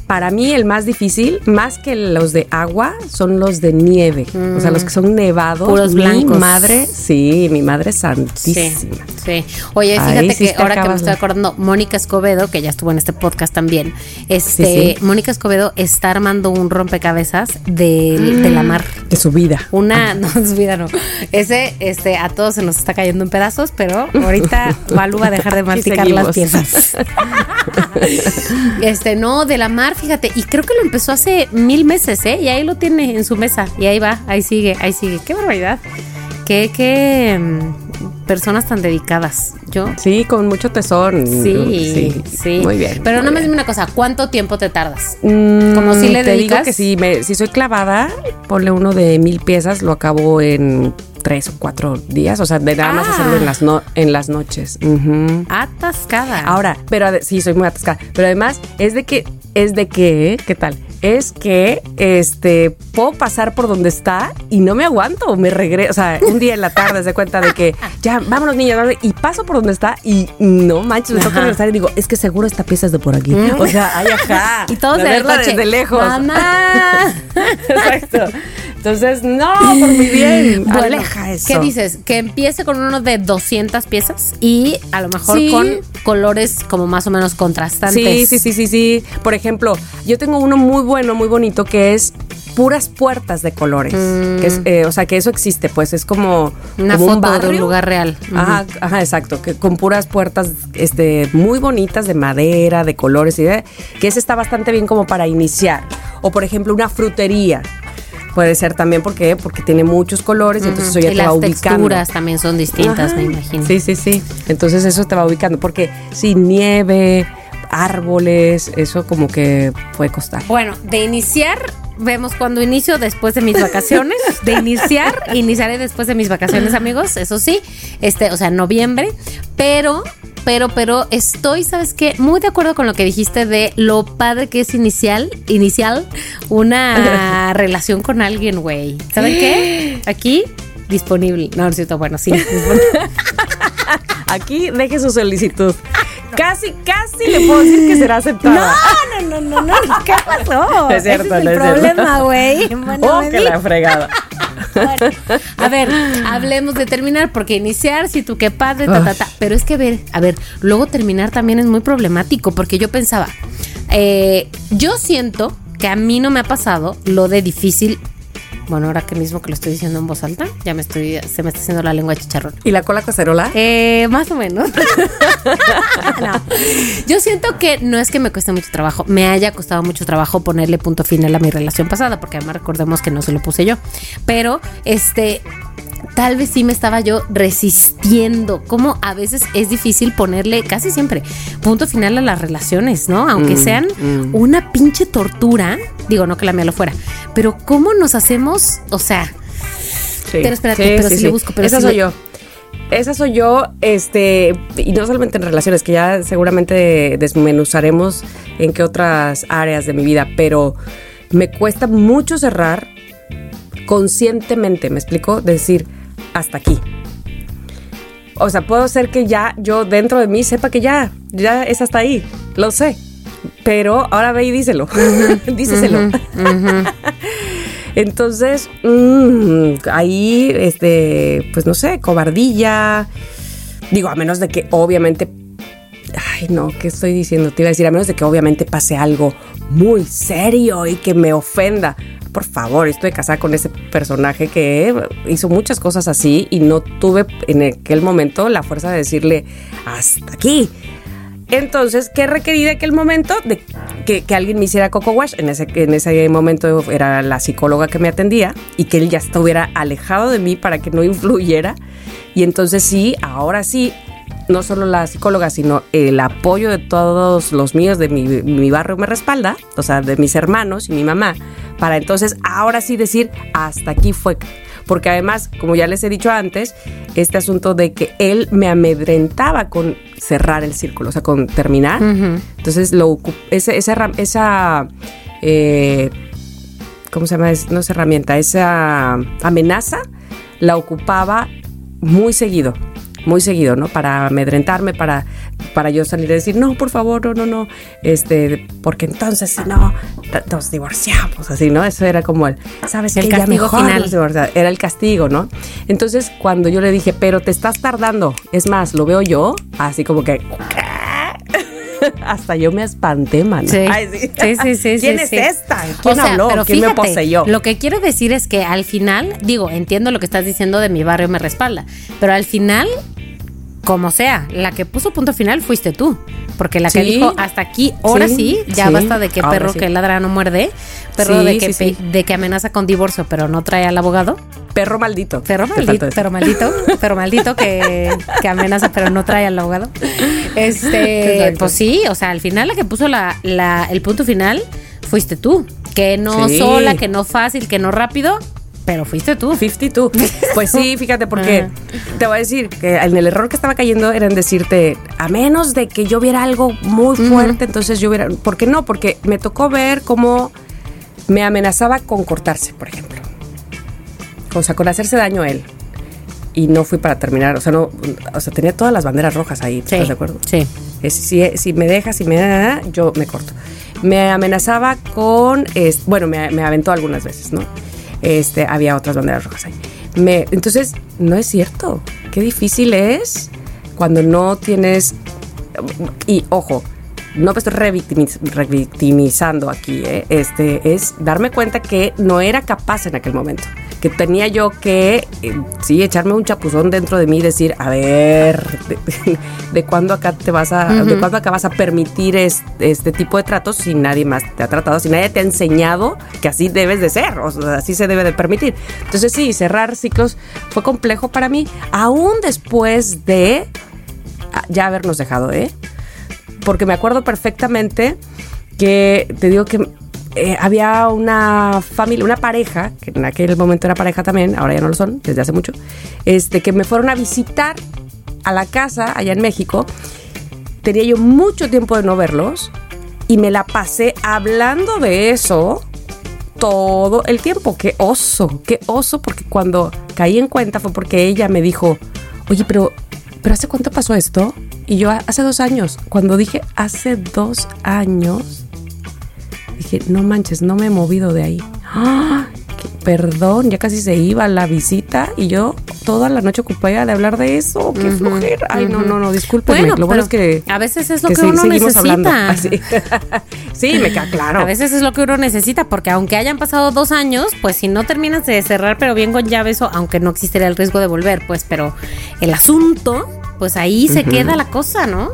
Para mí el más difícil, más que los de agua, son los de nieve. O sea, los que son nevados. Puros Mi blancos. madre, sí, mi madre santísima. sí. Oye, fíjate que ahora que me estoy de- acordando, Mónica Escobedo, que ya estuvo en este podcast también, este, Sí. Mónica Escobedo está armando un rompecabezas de, de la mar. De su vida. Una, no, su vida no. Ese, este, a todos se nos está cayendo en pedazos, pero ahorita Balú va a dejar de masticar las piezas. Este, no, de la mar, fíjate, y creo que lo empezó hace mil meses, ¿eh? Y ahí lo tiene en su mesa, y ahí va, ahí sigue, ahí sigue. Qué barbaridad. Qué, qué mm, personas tan dedicadas. Yo. Sí, con mucho tesón. Sí, sí, Muy bien. Pero me bien. dime una cosa, ¿cuánto tiempo te tardas? Mm, Como si le Te digo dedicas- que si, me, si soy clavada, ponle uno de mil piezas, lo acabo en tres o cuatro días. O sea, de nada más Ah. hacerlo en las, no, en las noches. Atascada. Ahora, pero sí, soy muy atascada. Pero además, es de que, es de que, ¿qué tal? Es que, este, puedo pasar por donde está y no me aguanto, me regreso, o sea, un día en la tarde se cuenta de que, ya, vámonos niñas, vámonos, y paso por donde está y no manches, me toca regresar y digo, es que seguro esta pieza es de por aquí. O sea, ay, ajá. y todos De verla desde lejos. Mamá. Exacto. Entonces, no, por mi bien. Bueno, aleja eso. ¿qué dices? Que empiece con uno de 200 piezas y a lo mejor Sí. con colores como más o menos contrastantes. Sí, sí, sí, sí, sí. Por ejemplo, yo tengo uno muy bueno, muy bonito que es puras puertas de colores. Que es, eh, o sea, que eso existe, pues es como, Mm. Una como un foto de un barrio. lugar real. Ajá, ajá, exacto, que con puras puertas este, muy bonitas de madera, de colores y de, que ese está bastante bien como para iniciar. O por ejemplo, una frutería. Puede ser también porque porque tiene muchos colores y entonces eso ya y te va las ubicando. texturas también son distintas, Ajá. me imagino. Sí, sí, sí. Entonces eso te va ubicando. Porque si nieve, árboles, eso como que puede costar. Bueno, de iniciar, vemos cuando inicio después de mis vacaciones. De iniciar, iniciaré después de mis vacaciones, amigos, eso sí. Este, o sea, noviembre. Pero, pero, pero estoy, ¿sabes qué? Muy de acuerdo con lo que dijiste de lo padre que es inicial, inicial, una relación con alguien, güey. ¿Saben qué? Aquí, disponible. No, no es cierto, bueno, sí. Aquí deje su solicitud. Casi, casi le puedo decir que será aceptada. No, no, no, no, no. ¿Qué pasó? Es cierto, Ese es no el es problema, güey. Bueno, oh, que la fregada. Bueno, a ver, hablemos de terminar, porque iniciar, si tú qué padre, ta, ta, ta. Pero es que, a ver, a ver, luego terminar también es muy problemático, porque yo pensaba, eh, yo siento que a mí no me ha pasado lo de difícil. Bueno, ahora que mismo que lo estoy diciendo en voz alta, ya me estoy, se me está haciendo la lengua de chicharrón. ¿Y la cola cacerola? Eh, más o menos. No. Yo siento que no es que me cueste mucho trabajo, me haya costado mucho trabajo ponerle punto final a mi relación pasada, porque además recordemos que no se lo puse yo. Pero, este, tal vez sí me estaba yo resistiendo. Como a veces es difícil ponerle, casi siempre, punto final a las relaciones, ¿no? Aunque Mm, sean una pinche tortura. Digo, no que la mía lo fuera, pero ¿cómo nos hacemos? O sea, Sí. Pero espérate, pero sí le busco, pero Esa sí soy le- yo. Esa soy yo, este, y no solamente en relaciones, que ya seguramente desmenuzaremos en qué otras áreas de mi vida, pero me cuesta mucho cerrar conscientemente, ¿me explico? Decir, hasta aquí. O sea, puedo ser que ya yo dentro de mí sepa que ya, ya es hasta ahí, lo sé. Pero ahora ve y díselo, díceselo. Entonces, mm, ahí, este, pues no sé, cobardilla. Digo, a menos de que obviamente. Ay, no, ¿qué estoy diciendo? Te iba a decir, a menos de que obviamente pase algo muy serio y que me ofenda. Por favor, estoy casada con ese personaje que hizo muchas cosas así y no tuve en aquel momento la fuerza de decirle hasta aquí. Entonces, ¿qué requerí de aquel momento? De que, que alguien me hiciera coco wash. En ese, en ese momento era la psicóloga que me atendía y que él ya estuviera alejado de mí para que no influyera. Y entonces sí, ahora sí, no solo la psicóloga, sino el apoyo de todos los míos de mi, mi barrio me respalda, o sea, de mis hermanos y mi mamá, para entonces ahora sí decir, hasta aquí fue. Porque además, como ya les he dicho antes, este asunto de que él me amedrentaba con cerrar el círculo, o sea, con terminar. Entonces, lo ese- esa, esa eh, ¿cómo se llama? No es herramienta, esa amenaza la ocupaba muy seguido, muy seguido, ¿no? Para amedrentarme, para, para yo salir y decir, no, por favor, no, no, no, este, porque entonces si no, nos divorciamos, así, ¿no? Eso era como el, ¿sabes El? Ya castigo mejor final. Era el castigo, ¿no? Entonces, cuando yo le dije, pero te estás tardando, es más, lo veo yo, así como que... Hasta yo me espanté, man. Sí. Ay, sí, sí, sí, sí, ¿Quién es esta? ¿Quién O sea, habló? pero ¿Quién me poseyó? Lo que quiero decir es que al final, digo, entiendo lo que estás diciendo de mi barrio me respalda, pero al final, como sea, la que puso punto final fuiste tú. Porque la que Sí. dijo hasta aquí, ahora sí, Sí, ya sí, basta de que perro que ladra no muerde, perro de, que de que amenaza con divorcio, pero no trae al abogado. Perro maldito. Perro maldito, perro maldito, perro maldito que, que amenaza pero no trae al abogado. Este, Exacto. pues sí, o sea, al final la que puso la, la- el punto final fuiste tú. Que no Sí. sola, que no fácil, que no rápido, pero fuiste tú. 52. Pues sí, fíjate, porque Ajá. te voy a decir que en el error que estaba cayendo era en decirte, a menos de que yo viera algo muy fuerte, entonces yo hubiera. ¿Por qué no? Porque me tocó ver cómo me amenazaba con cortarse, por ejemplo. O sea, con hacerse daño a él. Y no fui para terminar, o sea, no, o sea, tenía todas las banderas rojas ahí, Sí, ¿estás de acuerdo? sí. Es- si, si me dejas, si me da, yo me corto. Me amenazaba con, es- bueno, me, me aventó algunas veces, ¿no? Este, había otras banderas rojas ahí. Me, entonces, no es cierto. Qué difícil es cuando no tienes, y ojo, no me estoy revictimiz- revictimizando aquí, ¿eh? este, es darme cuenta que no era capaz en aquel momento, que tenía yo que, eh, sí, echarme un chapuzón dentro de mí y decir, a ver, de, de cuándo acá te vas a, de cuándo acá vas a permitir es- este tipo de tratos si nadie más te ha tratado, si nadie te ha enseñado que así debes de ser, o sea, así se debe de permitir. Entonces sí, cerrar ciclos fue complejo para mí, aún después de ah, ya habernos dejado, ¿eh? Porque me acuerdo perfectamente que te digo que eh, había una familia, una pareja, que en aquel momento era pareja también, ahora ya no lo son, desde hace mucho, este, que me fueron a visitar a la casa allá en México. Tenía yo mucho tiempo de no verlos y me la pasé hablando de eso todo el tiempo. Qué oso, qué oso, porque cuando caí en cuenta fue porque ella me dijo, oye, pero, pero ¿hace cuánto pasó esto? Y yo hace dos años, cuando dije hace dos años, dije, no manches, no me he movido de ahí. ¡Ah! Perdón, ya casi se iba la visita y yo toda la noche ocupada de hablar de eso. Qué flojera. Ay, no, no, no, discúlpeme. Bueno, lo bueno es que a veces es lo que sí, uno necesita. Así. sí, me queda claro. A veces es lo que uno necesita, porque aunque hayan pasado dos años, pues si no terminas de cerrar, pero bien con llave eso, aunque no existiera el riesgo de volver, pues, pero el asunto, pues ahí se queda la cosa, ¿no?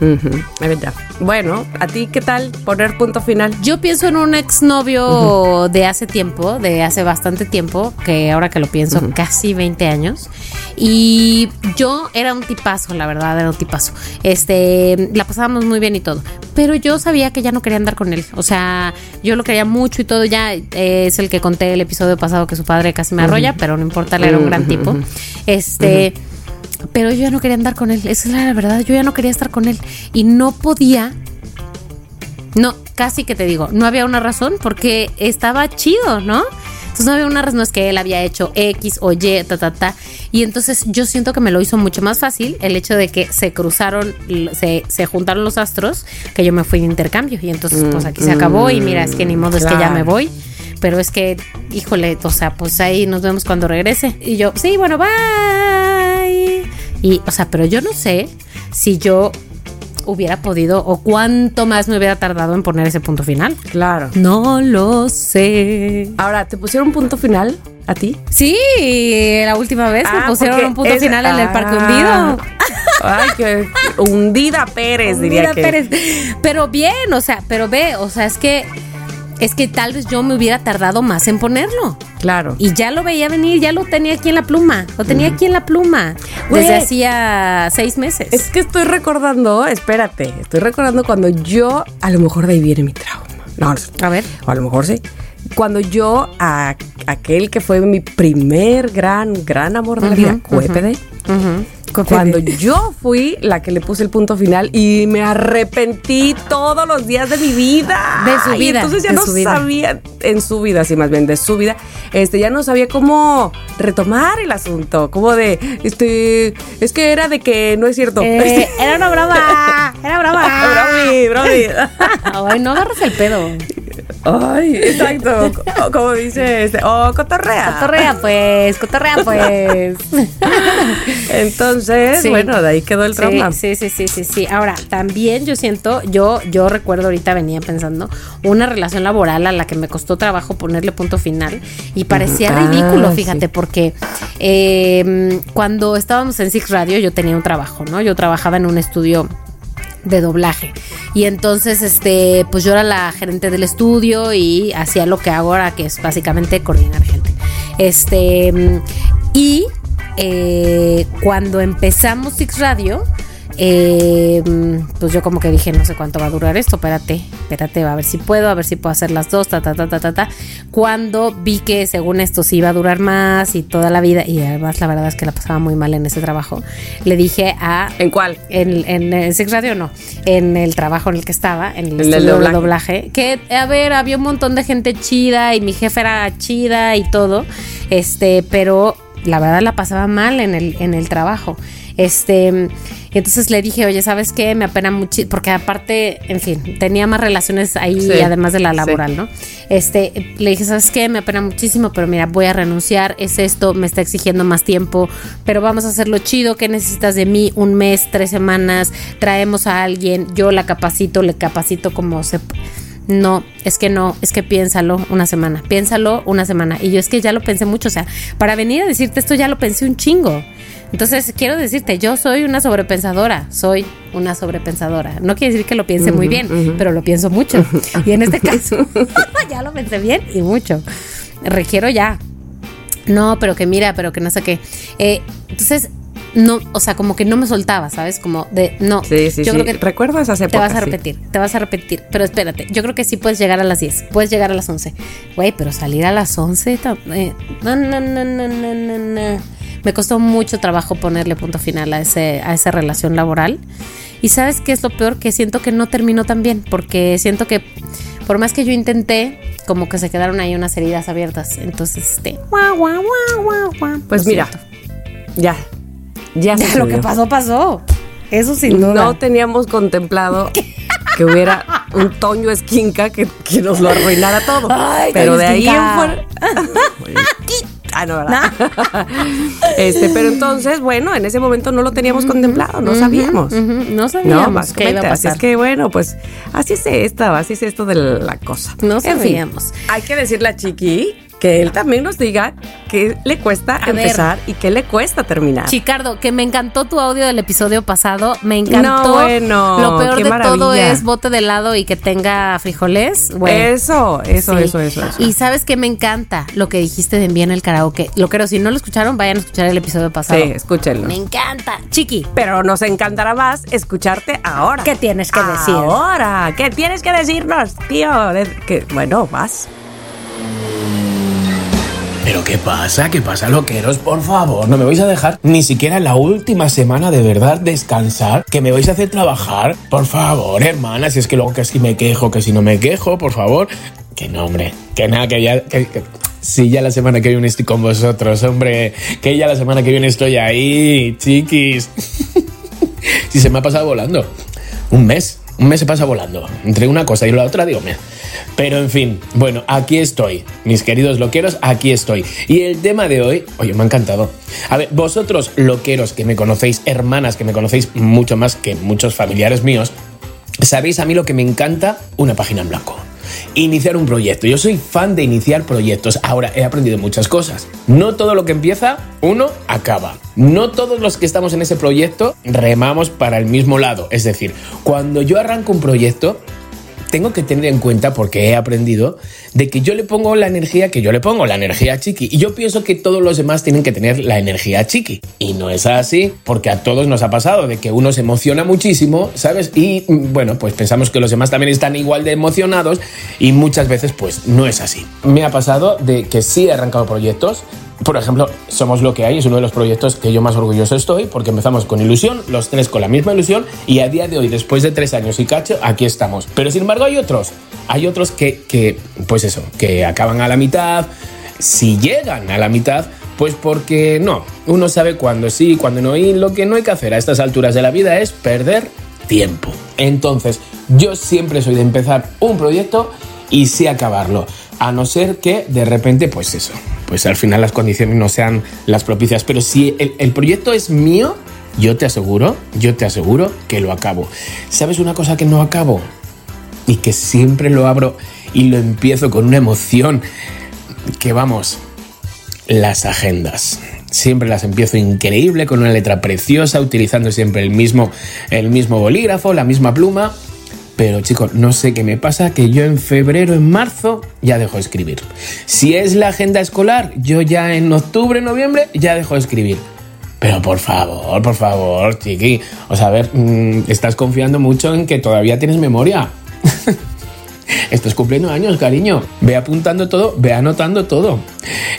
Verdad. Bueno, ¿a ti qué tal poner punto final? Yo pienso en un exnovio de hace tiempo, de hace bastante tiempo, que ahora que lo pienso, casi 20 años. Y yo era un tipazo, la verdad, era un tipazo. Este, la pasábamos muy bien y todo. Pero yo sabía que ya no quería andar con él. O sea, yo lo quería mucho y todo. Ya eh, es el que conté el episodio pasado que su padre casi me arrolla, pero no importa, él era un gran tipo. Este. Pero yo ya no quería andar con él, esa es la verdad, yo ya no quería estar con él y no podía no, casi que te digo, no había una razón porque estaba chido, ¿no? Entonces no había una razón, no es que él había hecho X o Y, ta, ta, ta. Y entonces yo siento que me lo hizo mucho más fácil el hecho de que se cruzaron, se, se juntaron los astros, que yo me fui de intercambio. Y entonces, pues aquí se acabó y mira, es que ni modo, es que ya me voy. Pero es que, híjole, o sea, pues ahí nos vemos cuando regrese. Y yo, sí, bueno, bye. Y, o sea, pero yo no sé si yo hubiera podido o cuánto más me hubiera tardado en poner ese punto final. Claro. No lo sé. Ahora, ¿te pusieron un punto final a ti? Sí, la última vez me Ah, pusieron un punto es- final en el Parque ah. Hundido. Ay, que hundida Pérez, diría que. Pérez. Pero bien, o sea, pero ve, o sea, es que es que tal vez yo me hubiera tardado más en ponerlo. Claro. Y ya lo veía venir, ya lo tenía aquí en la pluma. Lo tenía aquí en la pluma. Desde Güey. hacía seis meses. Es que estoy recordando, espérate, estoy recordando cuando yo, a lo mejor de ahí viene mi trauma. No. A ver. O a lo mejor sí. Cuando yo, a aquel que fue mi primer gran, gran amor de la vida, Cuépede. Cuando yo fui la que le puse el punto final y me arrepentí todos los días de mi vida. De su Y vida, entonces ya no sabía, en su vida, sí, más bien de su vida, este, ya no sabía cómo retomar el asunto, como de, este, es que era de que no es cierto. Eh, era una broma. Era broma. bromi, bromi. Ay, no agarras el pedo. Ay, exacto. Co- Como dice este, oh, cotorrea. Cotorrea, pues. Cotorrea, pues. Entonces, Sí. bueno, de ahí quedó el Sí, trauma. Sí, sí, sí, sí, sí. Ahora, también yo siento, yo, yo recuerdo ahorita venía pensando una relación laboral a la que me costó trabajo ponerle punto final y parecía Ah, ridículo, sí. fíjate, porque eh, cuando estábamos en Six Radio yo tenía un trabajo, ¿no? Yo trabajaba en un estudio de doblaje. Y entonces, este, pues yo era la gerente del estudio y hacía lo que hago ahora, que es básicamente coordinar gente. Este, mm, y eh, cuando empezamos Six Radio, eh, pues yo como que dije, no sé cuánto va a durar esto, espérate, espérate, a ver si puedo, a ver si puedo hacer las dos, ta, ta, ta, ta, ta, ta. Cuando vi que según esto sí iba a durar más y toda la vida, y además la verdad es que la pasaba muy mal en ese trabajo, le dije a ¿En cuál? en, en, en Six Radio no, en el trabajo en el que estaba, en el doblaje, que a ver, había un montón de gente chida y mi jefe era chida y todo, este, pero la verdad la pasaba mal en el, en el trabajo. Este, entonces le dije, oye, ¿sabes qué? Me apena mucho, porque aparte, en fin, tenía más relaciones ahí, Sí, además de la sí. laboral, ¿no? Este, le dije, ¿sabes qué? Me apena muchísimo, pero mira, voy a renunciar, es esto, me está exigiendo más tiempo, pero vamos a hacerlo chido, ¿qué necesitas de mí? Un mes, tres semanas, traemos a alguien, yo la capacito, le capacito como se... No, es que no, es que piénsalo una semana, piénsalo una semana. Y yo es que ya lo pensé mucho, o sea, para venir a decirte esto ya lo pensé un chingo. Entonces, quiero decirte, yo soy una sobrepensadora, soy una sobrepensadora. No quiere decir que lo piense muy bien, pero lo pienso mucho. Y en este caso, ya lo pensé bien y mucho. Requiero ya. No, pero que mira, pero que no sé qué. Eh, entonces, no, o sea, como que no me soltaba, ¿sabes? Como de, no. Sí, sí, yo sí. creo que Recuerdo esas te vas a sí. repetir, te vas a repetir. Pero espérate, yo creo que sí puedes llegar a las 10, puedes llegar a las 11. Güey, pero salir a las 11, ta- eh, no, no, no, no, no, no, no. Me costó mucho trabajo ponerle punto final a, ese, a esa relación laboral. Y sabes qué es lo peor? Que siento que no terminó tan bien, porque siento que por más que yo intenté, como que se quedaron ahí unas heridas abiertas. Entonces, este, guau, guau, guau, guau, guau. Pues mira, ya. Ya, Ya, lo que pasó, pasó. Eso sin duda. No teníamos contemplado que hubiera un Toño Esquinca que, que nos lo arruinara todo. Ay, pero de ahí en fuera. Ah, no, ¿verdad? este, pero entonces, bueno, en ese momento no lo teníamos contemplado, no sabíamos. No No, sabíamos iba a básicamente. Así es que bueno, pues así es esto, así es esto de la cosa. No En fin, sabíamos. hay que decirle a Chiqui que él también nos diga qué le cuesta A ver. empezar y qué le cuesta terminar. Chicardo, que me encantó tu audio del episodio pasado. Me encantó. No, bueno, Lo peor qué de todo es bote de helado y que tenga frijoles. Bueno, Eso, eso, sí. eso, eso, eso. Y sabes que me encanta lo que dijiste de envíen el karaoke. Lo quiero, si no lo escucharon, vayan a escuchar el episodio pasado. Sí, escúchenlo. Me encanta. Chiqui, Pero nos encantará más escucharte ahora. ¿Qué tienes que decir? Ahora, ¿qué tienes que decirnos, tío? Que, bueno, vas. ¿Pero qué pasa? ¿Qué pasa, loqueros? Por favor, no me vais a dejar ni siquiera la última semana de verdad descansar, que me vais a hacer trabajar. Por favor, hermana, si es que luego que si me quejo, que si no me quejo, por favor. Que no, hombre, que nada, que ya... Que, Sí, ya la semana que viene estoy con vosotros, hombre. Que ya la semana que viene estoy ahí, chiquis. si se me ha pasado volando. Un mes. Un mes se pasa volando. Entre una cosa y la otra, digo, mira. Pero en fin, bueno, aquí estoy. Mis queridos loqueros, aquí estoy. Y el tema de hoy, oye, me ha encantado. A ver, vosotros loqueros que me conocéis, hermanas que me conocéis mucho más que muchos familiares míos, sabéis a mí lo que me encanta, una página en blanco. Iniciar un proyecto. Yo soy fan de iniciar proyectos. Ahora he aprendido muchas cosas. No todo lo que empieza, uno acaba. No todos los que estamos en ese proyecto remamos para el mismo lado. Es decir, cuando yo arranco un proyecto, tengo que tener en cuenta, porque he aprendido, de que yo le pongo la energía que yo le pongo, la energía chiqui. Y yo pienso que todos los demás tienen que tener la energía chiqui. Y no es así, porque a todos nos ha pasado de que uno se emociona muchísimo, ¿sabes? Y mm, bueno, pues pensamos que los demás también están igual de emocionados y muchas veces pues no es así. Me ha pasado de que sí he arrancado proyectos, por ejemplo, Somos lo que hay es uno de los proyectos que yo más orgulloso estoy porque empezamos con ilusión, los tres con la misma ilusión y a día de hoy, después de tres años y cacho, aquí estamos. Pero sin embargo hay otros, hay otros que, pues eso, que acaban a la mitad, si llegan a la mitad, pues porque no, uno sabe cuándo sí, cuándo no y lo que no hay que hacer a estas alturas de la vida es perder tiempo. Entonces, yo siempre soy de empezar un proyecto y sí acabarlo. A no ser que de repente, pues eso, pues al final las condiciones no sean las propicias. Pero si el, proyecto es mío, yo te aseguro, yo te aseguro que lo acabo. ¿Sabes una cosa que no acabo? Y que siempre lo abro y lo empiezo con una emoción que vamos, las agendas. Siempre las empiezo increíble, con una letra preciosa, utilizando siempre el mismo, el mismo bolígrafo, la misma pluma. Pero chicos, no sé qué me pasa, que yo en febrero, en marzo, ya dejo de escribir. Si es la agenda escolar, yo ya en octubre, noviembre, ya dejo de escribir. Pero por favor, por favor, chiqui. O sea, a ver, mmm, estás confiando mucho en que todavía tienes memoria. Estás cumpliendo años, cariño. Ve apuntando todo, ve anotando todo.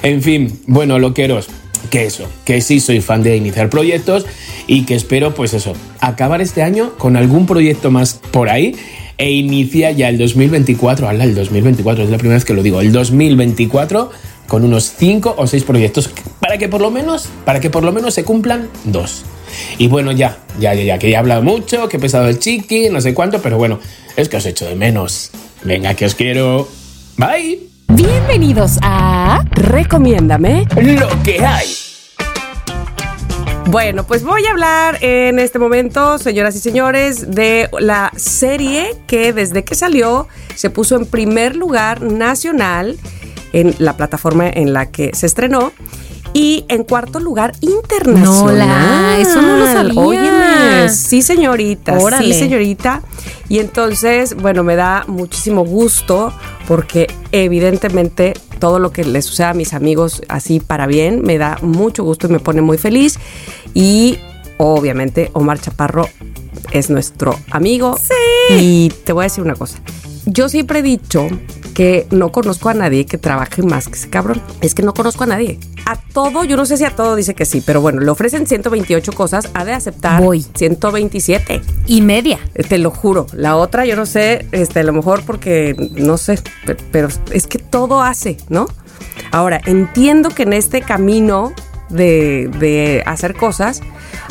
En fin, bueno, loqueros, que eso, que sí soy fan de iniciar proyectos y que espero, pues eso, acabar este año con algún proyecto más por ahí e inicia ya el 2024, hala, el 2024, es la primera vez que lo digo, el 2024 con unos 5 o 6 proyectos para que por lo menos, para que por lo menos se cumplan dos. Y bueno, ya, ya, ya, ya, que ya he hablado mucho, que he pesado el chiqui, no sé cuánto, pero bueno, es que os echo de menos. Venga, que os quiero. Bye. Bienvenidos a Recomiéndame. Lo que hay. Bueno, pues voy a hablar en este momento, señoras y señores, de la serie que desde que salió se puso en primer lugar nacional en la plataforma en la que se estrenó y en cuarto lugar internacional. No, la- eso no lo sabía. Óyeme, sí señorita, Órale. sí señorita. Y entonces, bueno, me da muchísimo gusto porque evidentemente todo lo que le suceda a mis amigos así para bien me da mucho gusto y me pone muy feliz. Y obviamente Omar Chaparro es nuestro amigo. Sí. Y te voy a decir una cosa. Yo siempre he dicho que no conozco a nadie que trabaje más que ese cabrón. Es que no conozco a nadie. A todo, yo no sé si a todo dice que sí, pero bueno, le ofrecen 128 cosas, ha de aceptar Voy. 127. y media. Eh, Te lo juro. La otra, yo no sé, este, a lo mejor porque, no sé, pe- pero es que todo hace, ¿no? Ahora, entiendo que en este camino de, de hacer cosas,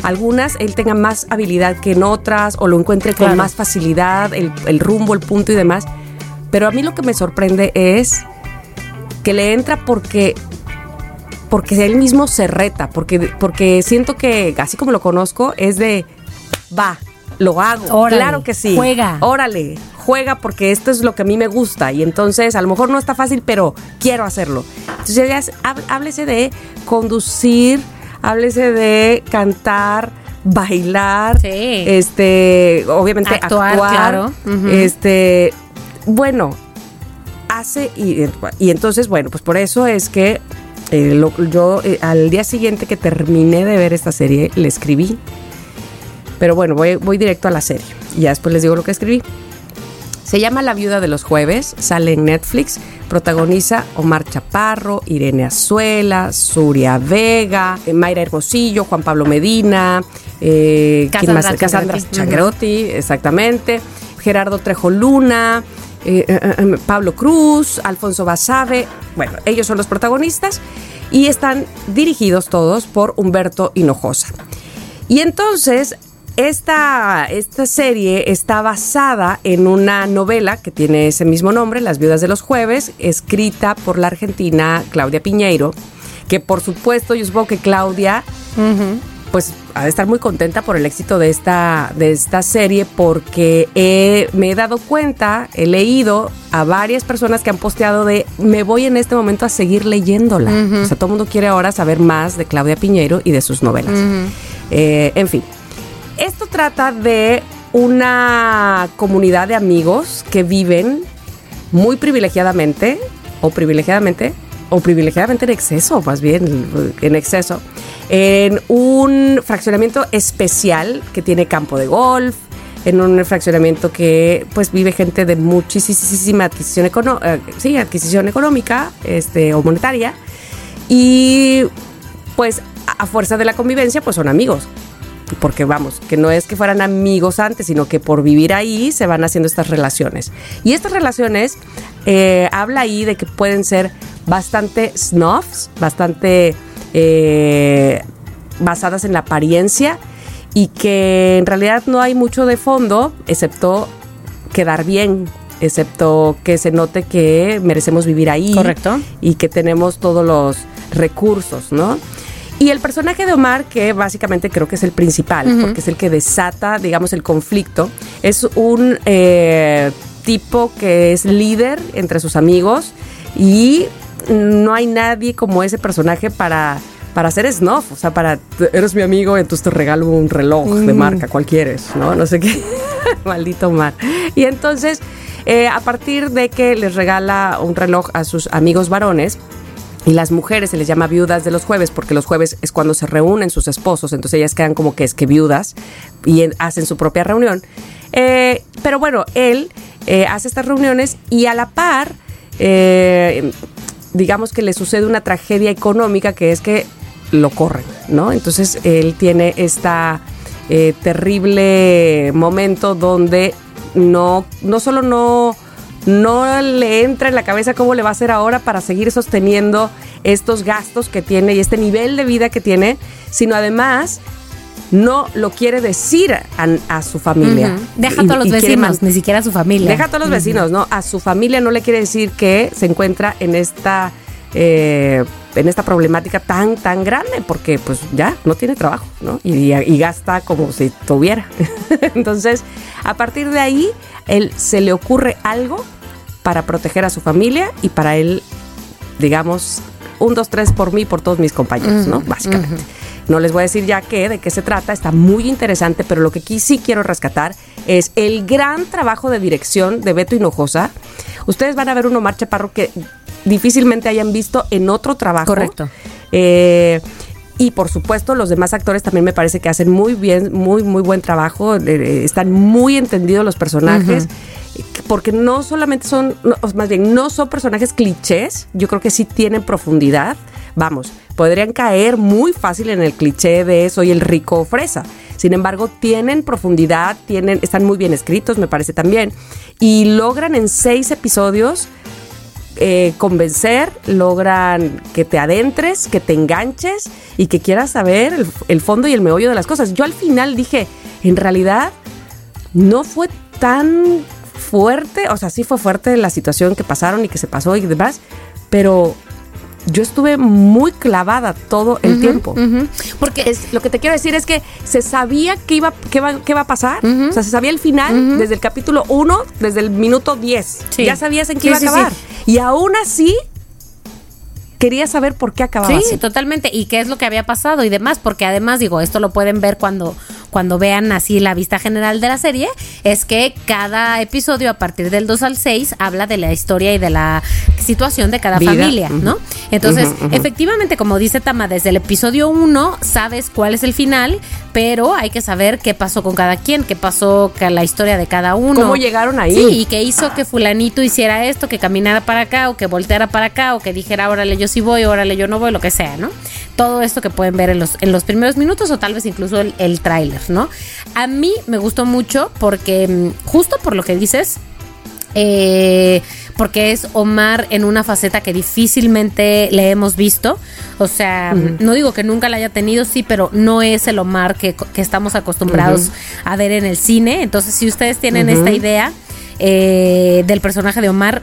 algunas él tenga más habilidad que en otras o lo encuentre con Claro. más facilidad, el, el rumbo, el punto y demás. Pero a mí lo que me sorprende es que le entra porque porque él mismo se reta, porque, porque siento que, así como lo conozco, es de, va, lo hago. Órale, claro que sí. juega. Órale, juega porque esto es lo que a mí me gusta. Y entonces, a lo mejor no está fácil, pero quiero hacerlo. Entonces, háblese de conducir, háblese de cantar, bailar, Sí. este, obviamente Actuar, actuar, claro. Este, bueno, hace y, y entonces, bueno, pues por eso es que eh, lo- yo eh, al día siguiente que terminé de ver esta serie le escribí. Pero bueno, voy, voy directo a la serie. Y ya después les digo lo que escribí. Se llama La Viuda de los Jueves, sale en Netflix, protagoniza Omar Chaparro, Irene Azuela, Suria Vega, eh, Mayra Hermosillo, Juan Pablo Medina, eh, Chagrotti. Chagrotti, exactamente, Gerardo Trejo Luna, eh, eh, eh, Pablo Cruz, Alfonso Basabe, bueno, ellos son los protagonistas y están dirigidos todos por Humberto Hinojosa. Y entonces, esta, esta serie está basada en una novela que tiene ese mismo nombre, Las Viudas de los Jueves, escrita por la argentina Claudia Piñeiro, que por supuesto yo supongo que Claudia pues ha de estar muy contenta por el éxito de esta, de esta serie porque he- me he dado cuenta, he leído a varias personas que han posteado de me voy en este momento a seguir leyéndola. O sea, todo el mundo quiere ahora saber más de Claudia Piñeiro y de sus novelas. Eh, en fin, esto trata de una comunidad de amigos que viven muy privilegiadamente o privilegiadamente o privilegiadamente en exceso, más bien en exceso, en un fraccionamiento especial que tiene campo de golf, en un fraccionamiento que pues vive gente de muchísima adquisición, econo- eh, sí, adquisición económica este, o monetaria y pues a fuerza de la convivencia pues son amigos. Porque vamos, que no es que fueran amigos antes, sino que por vivir ahí se van haciendo estas relaciones. Y estas relaciones eh, habla ahí de que pueden ser bastante snuffs, bastante eh, basadas en la apariencia y que en realidad no hay mucho de fondo, excepto quedar bien, excepto que se note que merecemos vivir ahí. Correcto. Y que tenemos todos los recursos, ¿no? Y el personaje de Omar, que básicamente creo que es el principal, porque es el que desata, digamos, el conflicto, es un eh, tipo que es líder entre sus amigos y no hay nadie como ese personaje para para hacer snuff, o sea, para eres mi amigo, entonces te regalo un reloj de marca, cual quieres, ¿no? No sé qué, maldito Omar. Y entonces, eh, a partir de que les regala un reloj a sus amigos varones, las mujeres se les llama viudas de los jueves porque los jueves es cuando se reúnen sus esposos, entonces ellas quedan como que es que viudas y en- hacen su propia reunión. Eh, pero bueno, él eh, hace estas reuniones y a la par, eh, digamos que le sucede una tragedia económica que es que lo corren, ¿no? Entonces él tiene esta terrible momento donde no, no solo no no le entra en la cabeza cómo le va a hacer ahora para seguir sosteniendo estos gastos que tiene y este nivel de vida que tiene, sino además no lo quiere decir a, a su familia. Deja a todos los vecinos, ni siquiera a su familia. Deja a todos los vecinos, ¿no? A su familia no le quiere decir que se encuentra en esta eh, en esta problemática tan tan grande porque pues ya no tiene trabajo, ¿no? Y, y gasta como si tuviera. Entonces, a partir de ahí, él se le ocurre algo para proteger a su familia y para él, digamos, un, dos, tres por mí, por todos mis compañeros, ¿no? Básicamente. No les voy a decir ya qué, de qué se trata, está muy interesante, pero lo que aquí sí quiero rescatar es el gran trabajo de dirección de Beto Hinojosa. Ustedes van a ver un Omar Chaparro que difícilmente hayan visto en otro trabajo. Correcto. Eh, y por supuesto, los demás actores también me parece que hacen muy bien, muy, muy buen trabajo. eh, están muy entendidos los personajes. Porque no solamente son, no, más bien, no son personajes clichés, yo creo que sí tienen profundidad. Vamos, podrían caer muy fácil en el cliché de soy el rico fresa. Sin embargo, tienen profundidad, tienen, están muy bien escritos, me parece también. Y logran en seis episodios eh, convencer, logran que te adentres, que te enganches y que quieras saber el, el fondo y el meollo de las cosas. Yo al final dije, en realidad no fue tan fuerte, o sea, sí fue fuerte la situación que pasaron y que se pasó y demás, pero yo estuve muy clavada todo el tiempo. Ujú. Porque Es, lo que te quiero decir es que se sabía que iba, que va, que va a pasar. O sea, se sabía el final desde el capítulo 1, desde el minuto 10. Sí. Ya sabías en qué Sí, iba a sí, sí. Y aún así, quería saber por qué acababa Sí, así. totalmente. Y qué es lo que había pasado y demás, porque además, digo, esto lo pueden ver cuando, cuando vean así la vista general de la serie, es que cada episodio a partir del 2 al 6 habla de la historia y de la situación de cada Vida. familia. ¿no? Entonces, efectivamente, como dice Tama, desde el episodio 1 sabes cuál es el final, pero hay que saber qué pasó con cada quien, qué pasó con la historia de cada uno. ¿Cómo llegaron ahí? Sí, y que hizo que fulanito hiciera esto, que caminara para acá, o que volteara para acá, o que dijera, órale, yo sí voy, órale, yo no voy, lo que sea, ¿no? Todo esto que pueden ver en los, en los primeros minutos o tal vez incluso el, el tráiler, ¿no? A mí me gustó mucho porque, mm, justo por lo que dices, eh, porque es Omar en una faceta que difícilmente le hemos visto. O sea, no digo que nunca la haya tenido, sí, pero no es el Omar que, que estamos acostumbrados a ver en el cine. Entonces, si ustedes tienen esta idea eh, del personaje de Omar,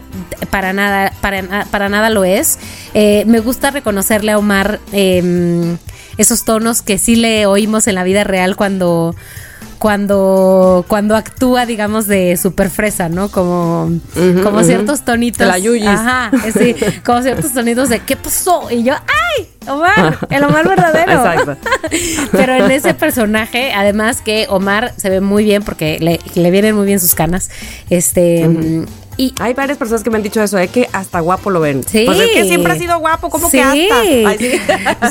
para nada, para, para nada lo es. Eh, me gusta reconocerle a Omar eh, esos tonos que sí le oímos en la vida real cuando cuando cuando actúa digamos de super fresa no como como ciertos tonitos. La Yuyis. ajá sí como ciertos tonitos de qué pasó y yo ay Omar el Omar verdadero Exacto. pero en ese personaje además que Omar se ve muy bien porque le, le vienen muy bien sus canas este Y Hay varias personas que me han dicho eso, ¿eh? Que hasta guapo lo ven. Sí. Pues es que siempre ha sido guapo, como sí. que hasta. Ay, sí.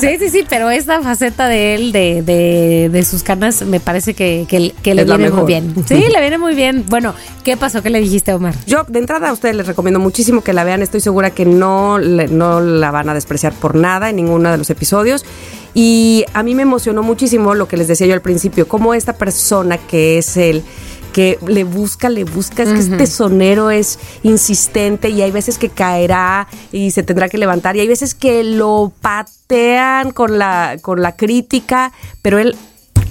sí, sí, sí, pero esta faceta de él, de, de, de sus canas, me parece que, que, que le Es viene muy bien. Sí, le viene muy bien. Bueno, ¿qué pasó? ¿Qué le dijiste a Omar? Yo, de entrada, a ustedes les recomiendo muchísimo que la vean. Estoy segura que no, le- no la van a despreciar por nada en ninguno de los episodios. Y a mí me emocionó muchísimo lo que les decía yo al principio, cómo esta persona que es él, que le busca, le busca, es que este sonero es insistente y hay veces que caerá y se tendrá que levantar y hay veces que lo patean con la, con la crítica, pero él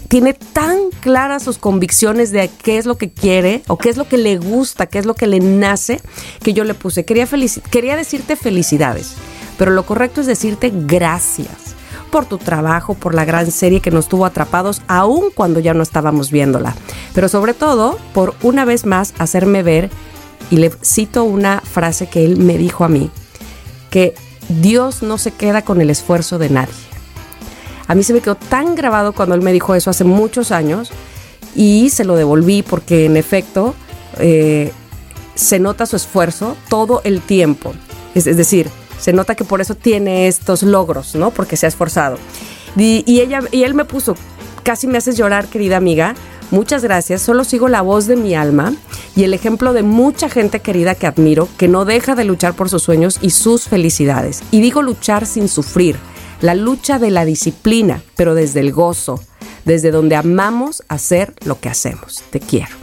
tiene tan claras sus convicciones de qué es lo que quiere o qué es lo que le gusta, qué es lo que le nace, que yo le puse. Quería, quería decirte felicidades, pero lo correcto es decirte gracias por tu trabajo, por la gran serie que nos tuvo atrapados, aun cuando ya no estábamos viéndola. Pero sobre todo, por una vez más hacerme ver, y le cito una frase que él me dijo a mí, que Dios no se queda con el esfuerzo de nadie. A mí se me quedó tan grabado cuando él me dijo eso hace muchos años y se lo devolví porque en efecto eh, se nota su esfuerzo todo el tiempo. Es decir, se nota que por eso tiene estos logros, ¿no? Porque se ha esforzado. Y, y ella, y él me puso, casi me haces llorar, querida amiga. Muchas gracias, solo sigo la voz de mi alma y el ejemplo de mucha gente querida que admiro, que no deja de luchar por sus sueños y sus felicidades. Y digo luchar sin sufrir, la lucha de la disciplina, pero desde el gozo, desde donde amamos hacer lo que hacemos. Te quiero.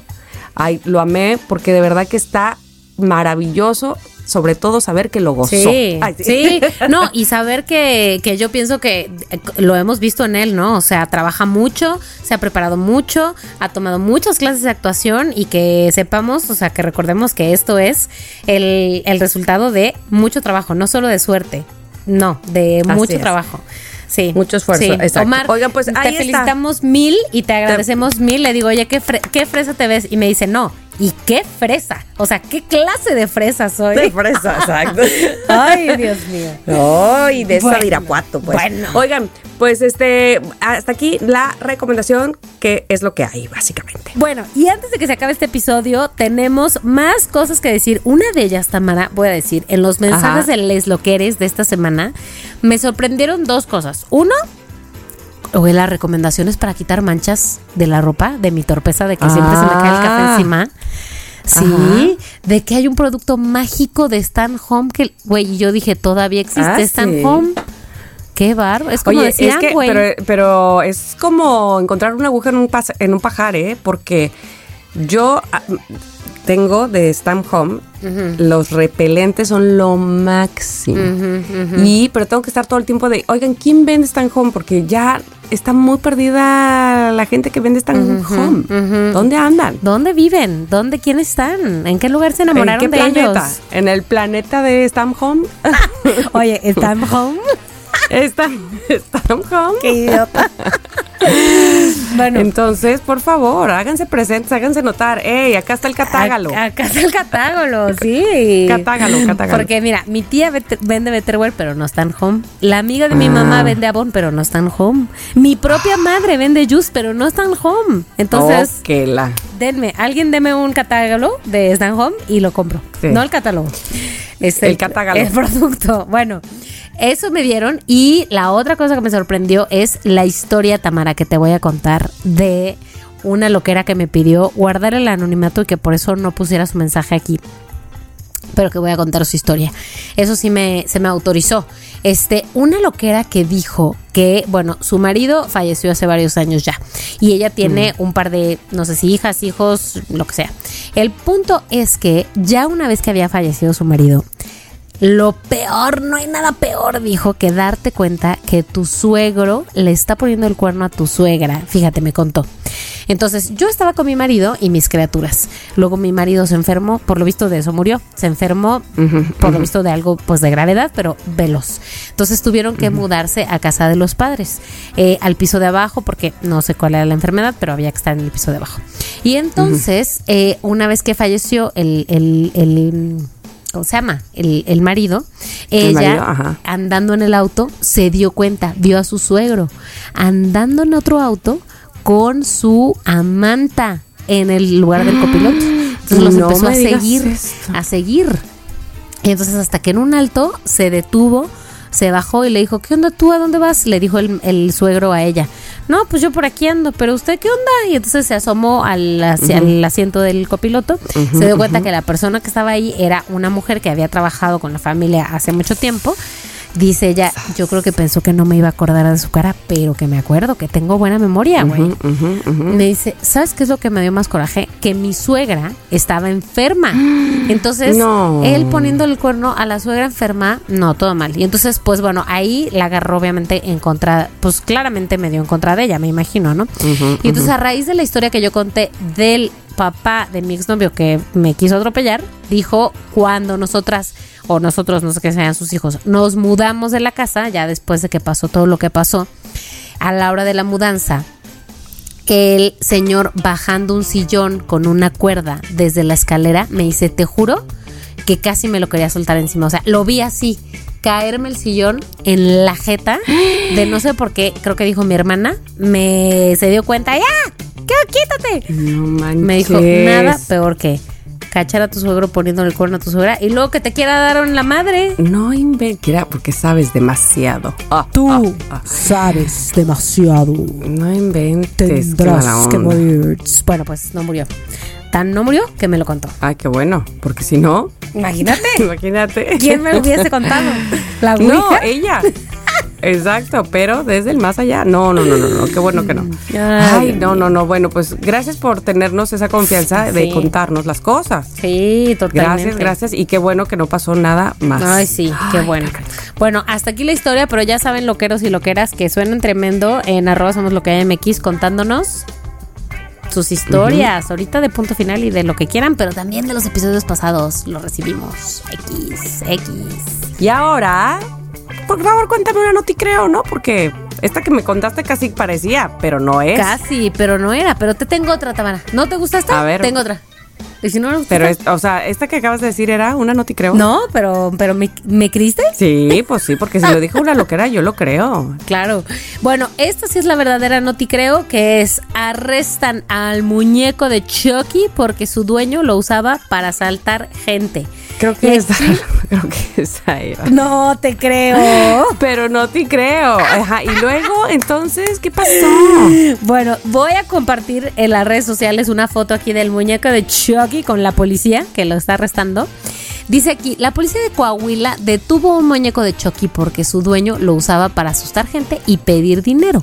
Ay, lo amé porque de verdad que está maravilloso, sobre todo saber que lo gozó. Sí, Ay, sí, no, y saber que, que yo pienso que eh, lo hemos visto en él, ¿no? O sea, trabaja mucho, se ha preparado mucho, ha tomado muchas clases de actuación y que sepamos, o sea, que recordemos que esto es el, el resultado de mucho trabajo, no solo de suerte, no, de Así mucho es. trabajo. Sí. Mucho esfuerzo, Sí. exacto. Omar, Oigan, pues, te ahí está. felicitamos mil y te agradecemos mil. Le digo, oye, ¿qué, fre- ¿qué fresa te ves? Y me dice, no, ¿y qué fresa? O sea, ¿qué clase de fresa soy? De fresa, exacto. Ay, Dios mío. Ay, de esa Bueno, de Irapuato, pues. bueno. Oigan, pues este, hasta aquí la recomendación que es lo que hay, básicamente. Bueno, y antes de que se acabe este episodio, tenemos más cosas que decir. Una de ellas, Tamara, voy a decir, en los mensajes Ajá. de Les Loqueres de esta semana, me sorprendieron dos cosas. Uno, oye, las recomendaciones para quitar manchas de la ropa, de mi torpeza, de que siempre se me cae el café Ah. encima. Sí, Ajá. de que hay un producto mágico de Stan Home que, güey, yo dije, todavía existe Ah, Stan sí. Home. Qué barro. Es como Oye, decían, es que, güey. pero, pero es como encontrar una aguja en un, pas- en un pajar, ¿eh? Porque yo ah, tengo de Stamp Home, los repelentes son lo máximo. Y, pero tengo que estar todo el tiempo de, oigan, ¿quién vende Stamp Home? Porque ya está muy perdida la gente que vende Stamp Home. ¿Dónde andan? ¿Dónde viven? ¿Dónde? ¿Quiénes están? ¿En qué lugar se ¿En enamoraron qué de planeta? ellos? ¿En el planeta de Stamp Home? Oye, ¿están home? Stamp Home. Qué idiota. Bueno, Entonces, por favor, háganse presentes, háganse notar. ¡Ey, acá está el catágalo! a- acá está el catágalo, sí. Catágalo, catágalo. Porque mira, mi tía vende Betterware, pero no está en home. La amiga de mi mamá vende Avon, pero no está en home. Mi propia madre vende Juice, pero no está en home. Entonces, Oh, denme, alguien deme un catálogo de Stan Home y lo compro. Sí. No el catálogo. Es El catálogo. El producto. Bueno, eso me dieron. Y la otra cosa que me sorprendió es la historia, Tamara, que te voy a contar de una loquera que me pidió guardar el anonimato y que por eso no pusiera su mensaje aquí pero que voy a contar su historia. Eso sí me, se me autorizó. Este, una loquera que dijo que, bueno, su marido falleció hace varios años ya. Y ella tiene un par de, no sé si hijas, hijos, lo que sea. El punto es que ya una vez que había fallecido su marido, lo peor, no hay nada peor, dijo, que darte cuenta que tu suegro le está poniendo el cuerno a tu suegra. Fíjate, me contó. Entonces, yo estaba con mi marido y mis criaturas. Luego mi marido se enfermó, por lo visto de eso murió. Se enfermó, por lo visto de algo pues de gravedad, pero veloz. Entonces tuvieron que mudarse a casa de los padres, eh, al piso de abajo, porque no sé cuál era la enfermedad, pero había que estar en el piso de abajo. Y entonces, eh, una vez que falleció el, el- el ¿cómo se llama? El, el marido, El ella marido, andando en el auto se dio cuenta, vio a su suegro andando en otro auto con su amanta en el lugar del copiloto. Entonces los No empezó a seguir, esto. a seguir. Entonces hasta que en un alto se detuvo, se bajó y le dijo, ¿qué onda tú? ¿A dónde vas? Le dijo el, el suegro a ella. No, pues yo por aquí ando, pero usted qué onda? Y entonces se asomó al, hacia el asiento del copiloto, se dio cuenta que la persona que estaba ahí era una mujer que había trabajado con la familia hace mucho tiempo. Dice ella, yo creo que pensó que no me iba a acordar de su cara, pero que me acuerdo, que tengo buena memoria, güey. Me dice, ¿sabes qué es lo que me dio más coraje? Que mi suegra estaba enferma. Entonces, No. él poniendo el cuerno a la suegra enferma, no, todo mal. Y entonces, pues bueno, ahí la agarró obviamente en contra, pues claramente me dio en contra de ella, me imagino, ¿no? y entonces a raíz de la historia que yo conté del papá de mi exnovio que me quiso atropellar, dijo cuando nosotras, o nosotros, no sé qué sean sus hijos, nos mudamos de la casa, ya después de que pasó todo lo que pasó, a la hora de la mudanza, el señor bajando un sillón con una cuerda desde la escalera, me dice, te juro que casi me lo quería soltar encima. O sea, lo vi así, caerme el sillón en la jeta, de no sé por qué, creo que dijo mi hermana, me se dio cuenta, ya, ¿qué? quítate. No manches. Me dijo, nada peor que cachar a tu suegro poniéndole el cuerno a tu suegra y luego que te quiera dar en la madre. No inventes, porque sabes demasiado. Ah, Tú ah, ah. sabes demasiado. No inventes. Tendrás que morir. Bueno, pues no murió. Tan no murió que me lo contó. Ay, qué bueno, porque si no, Imagínate. imagínate. ¿Quién me lo hubiese contado? ¿La No, ella. Exacto, pero desde el más allá. No, no, no, no, no, qué bueno que no. Ay, Ay, no, no, no. Bueno, pues gracias por tenernos esa confianza de contarnos las cosas. Sí, totalmente. Gracias, gracias. Y qué bueno que no pasó nada más. Ay, sí, qué Ay, bueno. Bueno, hasta aquí la historia, pero ya saben, loqueros y loqueras, que suenan tremendo en arroba somos lo que hay MX contándonos sus historias, ahorita de punto final y de lo que quieran, pero también de los episodios pasados lo recibimos. X, X. Y ahora, por favor, cuéntame una noti creo, ¿no? Porque esta que me contaste casi parecía, pero no es. Casi, pero no era, pero te tengo otra, Tamara. ¿No te gusta esta? A ver. Tengo otra. ¿Y si no gusta Pero, esta? es- o sea, esta que acabas de decir era una noti creo. No, pero, pero ¿me, ¿me creíste? Sí, pues sí, porque si lo dijo una loquera, yo lo creo. Claro. Bueno, esta sí es la verdadera noti creo, que es arrestan al muñeco de Chucky porque su dueño lo usaba para asaltar gente. Creo que esa, creo que esa era. No te creo. Pero no te creo. Ajá, y luego, entonces, ¿qué pasó? Bueno, voy a compartir en las redes sociales una foto aquí del muñeco de Chucky con la policía que lo está arrestando. Dice aquí, la policía de Coahuila detuvo un muñeco de Chucky porque su dueño lo usaba para asustar gente y pedir dinero.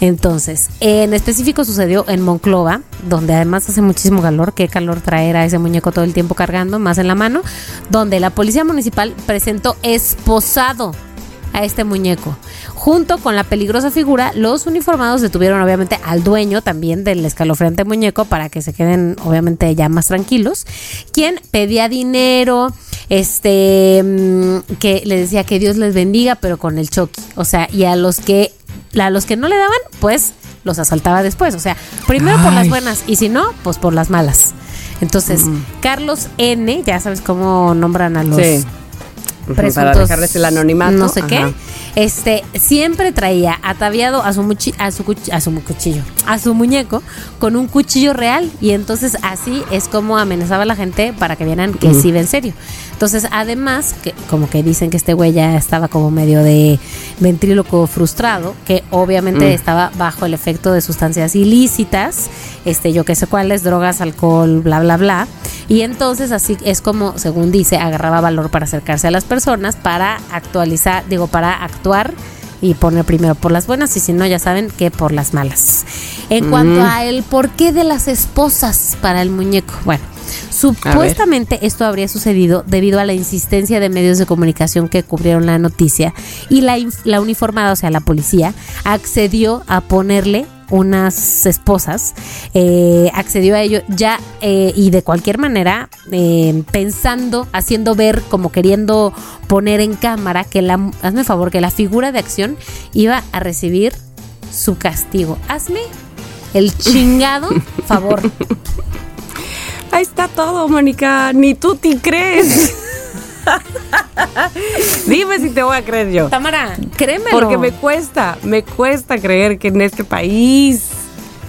Entonces, en específico sucedió en Monclova, donde además hace muchísimo calor. Qué calor traer a ese muñeco todo el tiempo cargando, más en la mano, donde la policía municipal presentó esposado a este muñeco. Junto con la peligrosa figura, los uniformados detuvieron obviamente al dueño también del escalofriante muñeco para que se queden obviamente ya más tranquilos, quien pedía dinero, este, mm, que le decía que Dios les bendiga, pero con el choque. O sea, y a los que, a los que no le daban, pues los asaltaba después. O sea, primero por las buenas y si no, pues por las malas. Entonces, Carlos N, ya sabes cómo nombran a los Sí. Para dejarles el anonimato. no sé qué. Este siempre traía ataviado a su muchi- a su a su cuchillo a su muñeco con un cuchillo real. Y entonces así es como amenazaba a la gente para que vieran que sí iba en serio entonces además que como que dicen que este güey ya estaba como medio de ventríloco frustrado que obviamente estaba bajo el efecto de sustancias ilícitas este yo qué sé cuáles drogas alcohol bla bla bla. Y entonces así es como, según dice, agarraba valor para acercarse a las personas, para actualizar, digo, para actuar y poner primero por las buenas y si no, ya saben que por las malas. En cuanto a el porqué de las esposas para el muñeco, bueno. Supuestamente esto habría sucedido debido a la insistencia de medios de comunicación que cubrieron la noticia y la, la uniformada, o sea, la policía, accedió a ponerle unas esposas, eh, accedió a ello ya eh, y de cualquier manera eh, pensando, haciendo ver, como queriendo poner en cámara que la, hazme favor, que la figura de acción iba a recibir su castigo. Hazme el chingado favor. Ahí está todo, Mónica. Ni tú te crees. Dime si te voy a creer yo. Tamara, créemelo. Porque me cuesta, me cuesta creer que en este país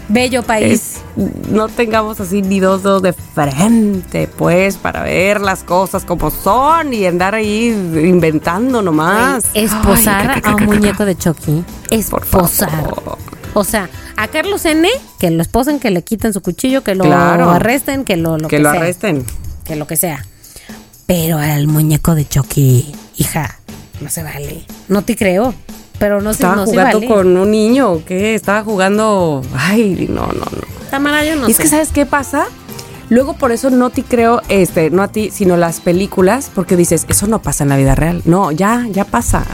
Bello país. es no tengamos así ni dos dedos de frente, pues, para ver las cosas como son y andar ahí inventando nomás. Esposar Ay, a un muñeco de Chucky. Esposar. O sea, a Carlos N, que lo esposen, que le quiten su cuchillo, que lo Claro. arresten, que lo, lo que que, lo sea. arresten. Que lo que sea. Pero al muñeco de Chucky, hija, no se vale. No te creo. Pero no, se, Estaba no se jugando vale. con un niño, ¿o ¿qué? Estaba jugando. Ay, no, no, no. Tamara, yo no Y es sé. que, ¿sabes qué pasa? Luego por eso no te creo, este, no a ti, sino las películas, porque dices, eso no pasa en la vida real. No, ya, ya pasa.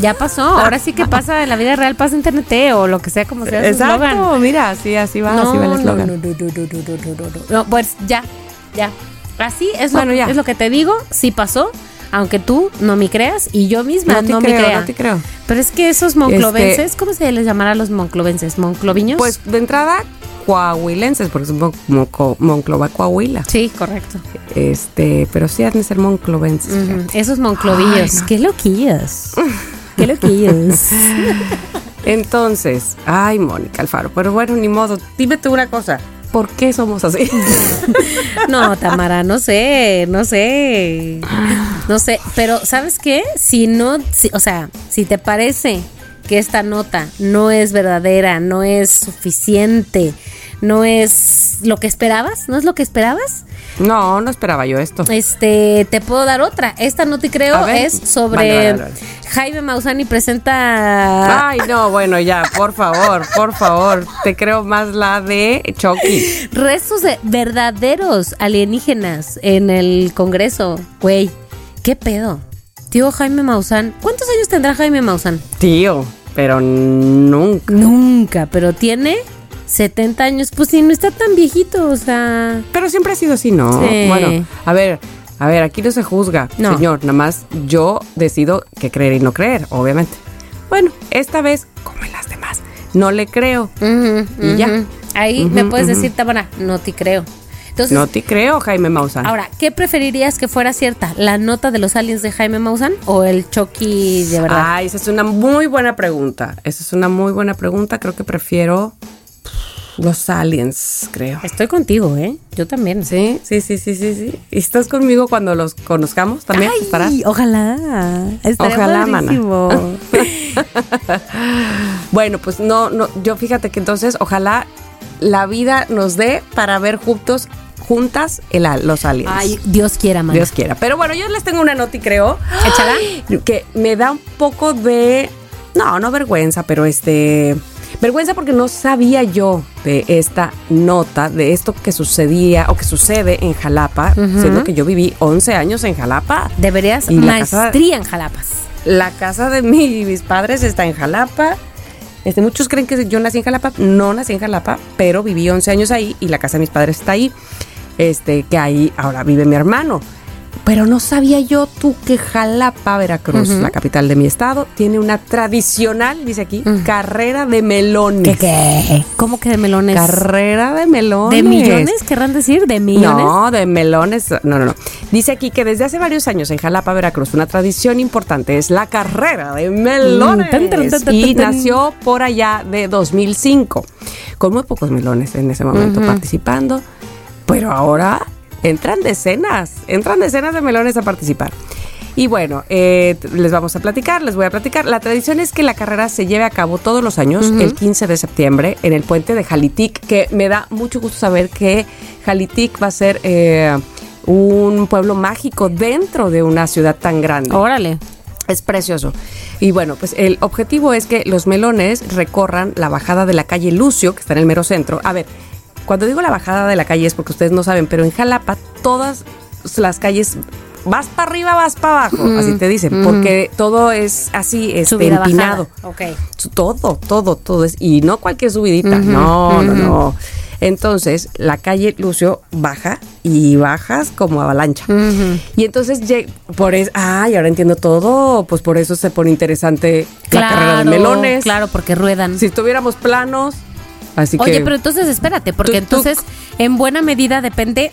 Ya pasó. Ahora sí que pasa en la vida real, pasa en TNT o lo que sea, como sea su. Exacto, mira, así, así va, así va el no, eslogan. no, no, no, no, no, no, no, no. No, pues ya, ya. Así es, Bueno, lo, ya. es lo que te digo, sí pasó, aunque tú no me creas y yo misma No no, te me creo, crea. no te creo. Pero es que esos monclovenses, ¿cómo se les llamará a los monclovenses? ¿Moncloviños? Pues de entrada, coahuilenses, porque Mon- Monco- Monclova, Coahuila. sí, correcto. Este, pero sí han de ser monclovenses. Esos monclovillos. Ay, no. Qué loquillos. Qué loquillos. Entonces, ay, Mónica Alfaro, pero bueno, ni modo. Dime tú una cosa. ¿Por qué somos así? No, Tamara, no sé, no sé. No sé, pero ¿sabes qué? Si no, o sea, si te parece que esta nota no es verdadera, no es suficiente, no es lo que esperabas, ¿no es lo que esperabas? no, no esperaba yo esto. Este, te puedo dar otra. Esta no te creo ver. es sobre Vale, vale, vale. Jaime Mausani presenta Ay, no, bueno, ya, por favor, por favor. Te creo más la de Chucky. restos de verdaderos alienígenas en el Congreso. Güey, ¿qué pedo? Tío Jaime Maussan. ¿Cuántos años tendrá Jaime Maussan? Tío, pero nunca. Nunca, pero tiene 70 años. Pues sí, no está tan viejito, o sea. Pero siempre ha sido así, ¿no? Sí. Bueno, a ver, a ver, aquí no se juzga, No. señor. Nada más yo decido qué creer y no creer, obviamente. Bueno, esta vez, como en las demás, no le creo. Y ya. Ahí me puedes decir, Tamara, no te creo. Entonces, No te creo, Jaime Maussan. ahora, ¿qué preferirías que fuera cierta? ¿La nota de los aliens de Jaime Maussan o el Chucky de verdad? Ay, esa es una muy buena pregunta. Esa es una muy buena pregunta. Creo que prefiero los aliens, creo. Estoy contigo, ¿eh? Yo también. Sí, sí, sí, sí, sí, sí. ¿Y estás conmigo cuando los conozcamos también? Ay, ¿Estarás? ojalá. Estaría Ojalá, mana. Bueno, pues no, no, yo fíjate que entonces ojalá la vida nos dé para ver juntos, juntas el, los aliens. Ay, Dios quiera, man. Dios quiera. Pero bueno, yo les tengo una nota y creo Échala. que me da un poco de, no, no vergüenza, pero este, vergüenza porque no sabía yo de esta nota, de esto que sucedía o que sucede en Jalapa, siendo que yo viví 11 años en Jalapa. Deberías Y la casa- maestría en Jalapas. La casa de mi- mis padres está en Jalapa. Este, muchos creen que yo nací en Jalapa. No nací en Jalapa, pero viví 11 años ahí y la casa de mis padres está ahí. Este, que ahí ahora vive mi hermano. Pero no sabía yo tú que Jalapa, Veracruz, la capital de mi estado, tiene una tradicional, dice aquí, carrera de melones. qué? ¿Cómo que de melones? Carrera de melones. ¿De millones? ¿Querrán decir? ¿De millones? No, de melones. No, no, no. Dice aquí que desde hace varios años en Jalapa, Veracruz, una tradición importante es la carrera de melones. Mm, y nació por allá de 2005, con muy pocos melones en ese momento participando. Pero ahora entran decenas, entran decenas de melones a participar. Y bueno, eh, les vamos a platicar, les voy a platicar. La tradición es que la carrera se lleve a cabo todos los años, el 15 de septiembre, en el puente de Jalitic, que me da mucho gusto saber que Jalitic va a ser eh, un pueblo mágico dentro de una ciudad tan grande. Órale. Es precioso. Y bueno, pues el objetivo es que los melones recorran la bajada de la calle Lucio, que está en el mero centro. A ver, cuando digo la bajada de la calle es porque ustedes no saben, pero en Jalapa todas las calles vas para arriba, vas para abajo, así te dicen, porque todo es así, este, empinado. Todo, todo, todo es. Y no cualquier subidita. no, no, no. Entonces, la calle Lucio baja y bajas como avalancha. Y entonces, por eso. Ay, ahora entiendo todo. Pues por eso se pone interesante la carrera de melones. Claro, porque ruedan. Si estuviéramos planos. Así Oye, que. pero entonces espérate, porque entonces en buena medida depende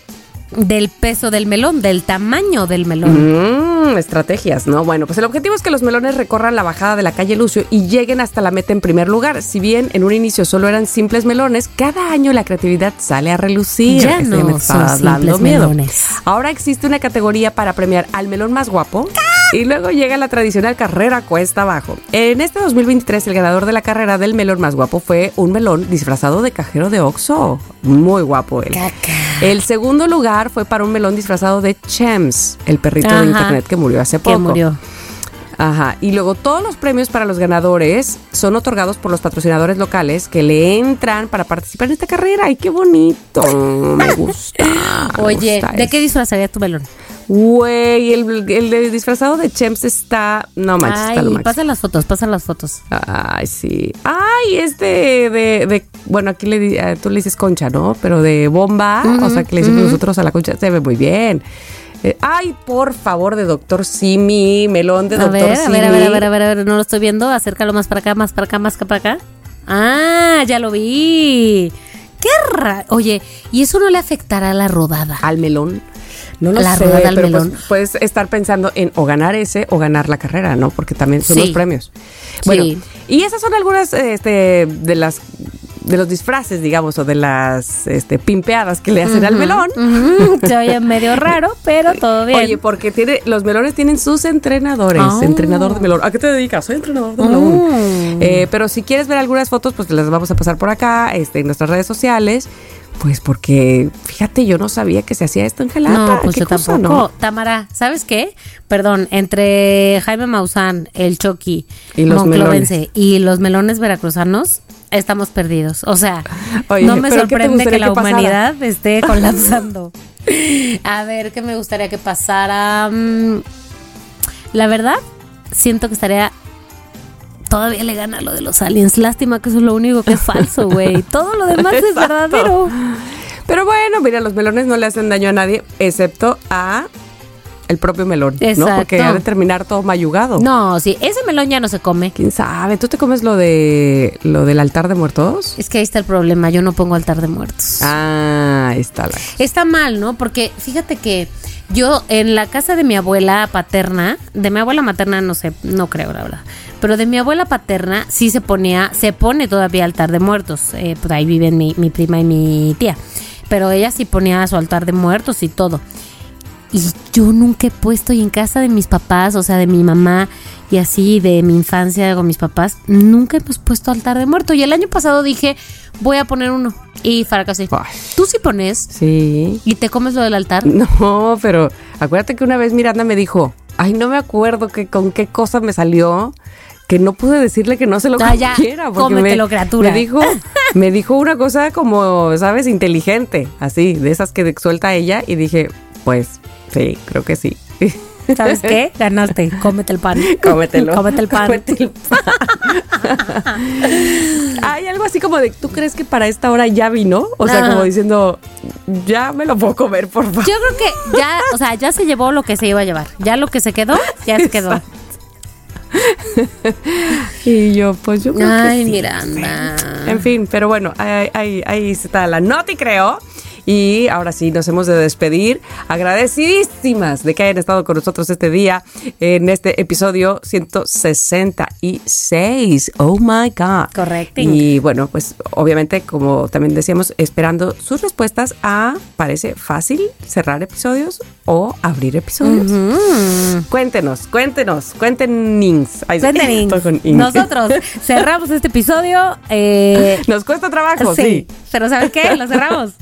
del peso del melón, del tamaño del melón. Mmm, estrategias, ¿no? Bueno, pues el objetivo es que los melones recorran la bajada de la calle Lucio y lleguen hasta la meta en primer lugar. Si bien en un inicio solo eran simples melones, cada año la creatividad sale a relucir. Ya no me son simples miedo. melones. Ahora existe una categoría para premiar al melón más guapo. Y luego llega la tradicional carrera cuesta abajo. En este 2023 el ganador de la carrera del melón más guapo fue un melón disfrazado de cajero de Oxxo. Muy guapo él. Caca. El segundo lugar fue para un melón disfrazado de Chems, el perrito Ajá. de internet que murió hace poco. Que murió. Ajá. Y luego todos los premios para los ganadores son otorgados por los patrocinadores locales que le entran para participar en esta carrera. ¡Ay, qué bonito! Me gusta. me Oye, gusta ¿de eso. qué disfrazarías tu melón? Güey, el, el de disfrazado de Chems está. No manches, está lo Ay, máximo. pasa las fotos, pasa las fotos. Ay, sí. Ay, este de, de bueno, aquí le eh, tú le dices concha, ¿no? Pero de bomba, o sea, que le decimos nosotros a la concha, se ve muy bien. Eh, ay, por favor, de Doctor Simi, melón de A Doctor ver, a Simi. ver, a ver, a ver, a ver, a ver, no lo estoy viendo. Acércalo más para acá, más para acá, más para acá. Ah, ya lo vi. Qué raro. Oye, ¿y eso no le afectará a la rodada? Al melón. No lo La sé, pero pues, puedes estar pensando en o ganar ese o ganar la carrera, ¿no? Porque también son Sí. los premios. Bueno, Sí. y esas son algunas este, de las de los disfraces, digamos, o de las este, pimpeadas que le hacen al melón. Ujú, Se oye medio raro, pero todo bien. Oye, porque tiene, los melones tienen sus entrenadores. Ah. Entrenador de melón. ¿A qué te dedicas? Soy entrenador de melón. Mm. Eh, pero si quieres ver algunas fotos, pues te las vamos a pasar por acá, este, en nuestras redes sociales. Pues porque, fíjate, yo no sabía que se hacía esto en Jalapa. No, pues ¿Qué yo cosa, tampoco. no? Tamara, ¿sabes qué? Perdón, entre Jaime Maussan, el Chucky, Y los Monclovense y los melones veracruzanos, estamos perdidos. O sea, Oye, no me ¿pero qué te sorprende que la que humanidad esté colapsando. A ver, ¿qué me gustaría que pasara? Mm, La verdad, siento que estaría... Todavía le gana lo de los aliens. Lástima que eso es lo único que es falso, güey. Todo lo demás es verdadero. Pero bueno, mira, los melones no le hacen daño a nadie, excepto a el propio melón, ¿no? Exacto. Porque ha de terminar todo mayugado. No, sí, ese melón ya no se come. ¿Quién sabe? ¿Tú te comes lo de lo del altar de muertos? Es que ahí está el problema, yo no pongo altar de muertos. Ah, ahí está la. Está mal, ¿no? Porque fíjate que yo en la casa de mi abuela paterna, de mi abuela materna no sé, no creo la verdad, pero de mi abuela paterna sí se ponía, se pone todavía altar de muertos, eh, pues ahí viven mi, mi prima y mi tía, pero ella sí ponía su altar de muertos y todo. Y yo nunca he puesto, y en casa de mis papás, o sea, de mi mamá y así, de mi infancia con mis papás, nunca hemos puesto altar de muerto. Y el año pasado dije, voy a poner uno. Y fracasé. Tú sí pones Sí. y te comes lo del altar. No, pero acuérdate que una vez Miranda me dijo, ay, no me acuerdo que con qué cosa me salió, que no pude decirle que no se lo Ah, ya, comiera. porque cómetelo, me, criatura. Me dijo, me dijo una cosa como, ¿sabes? Inteligente, así, de esas que suelta ella, y dije, pues, sí, creo que sí. ¿Sabes qué? Ganaste. Cómete el pan. Cómetelo. Cómete el pan. Cómete el pan. Hay algo así como de, ¿tú crees que para esta hora ya vino? O sea, como diciendo, ya me lo puedo comer, por favor. Yo creo que ya, o sea, ya se llevó lo que se iba a llevar. Ya lo que se quedó, ya se quedó. Y yo, pues yo creo Ay, que sí. Miranda. En fin, pero bueno, ahí, ahí, ahí está la noti, creo. Y ahora sí, nos hemos de despedir. Agradecidísimas de que hayan estado con nosotros este día en este episodio 166. Oh my God. Correcto. Y bueno, pues obviamente, como también decíamos, esperando sus respuestas a, parece fácil cerrar episodios o abrir episodios. Cuéntenos, cuéntenos, cuéntenos. Sí, Cuéntenos. con ing. Nosotros cerramos este episodio. eh, Nos cuesta trabajo, sí. Pero ¿sabes qué? Lo cerramos.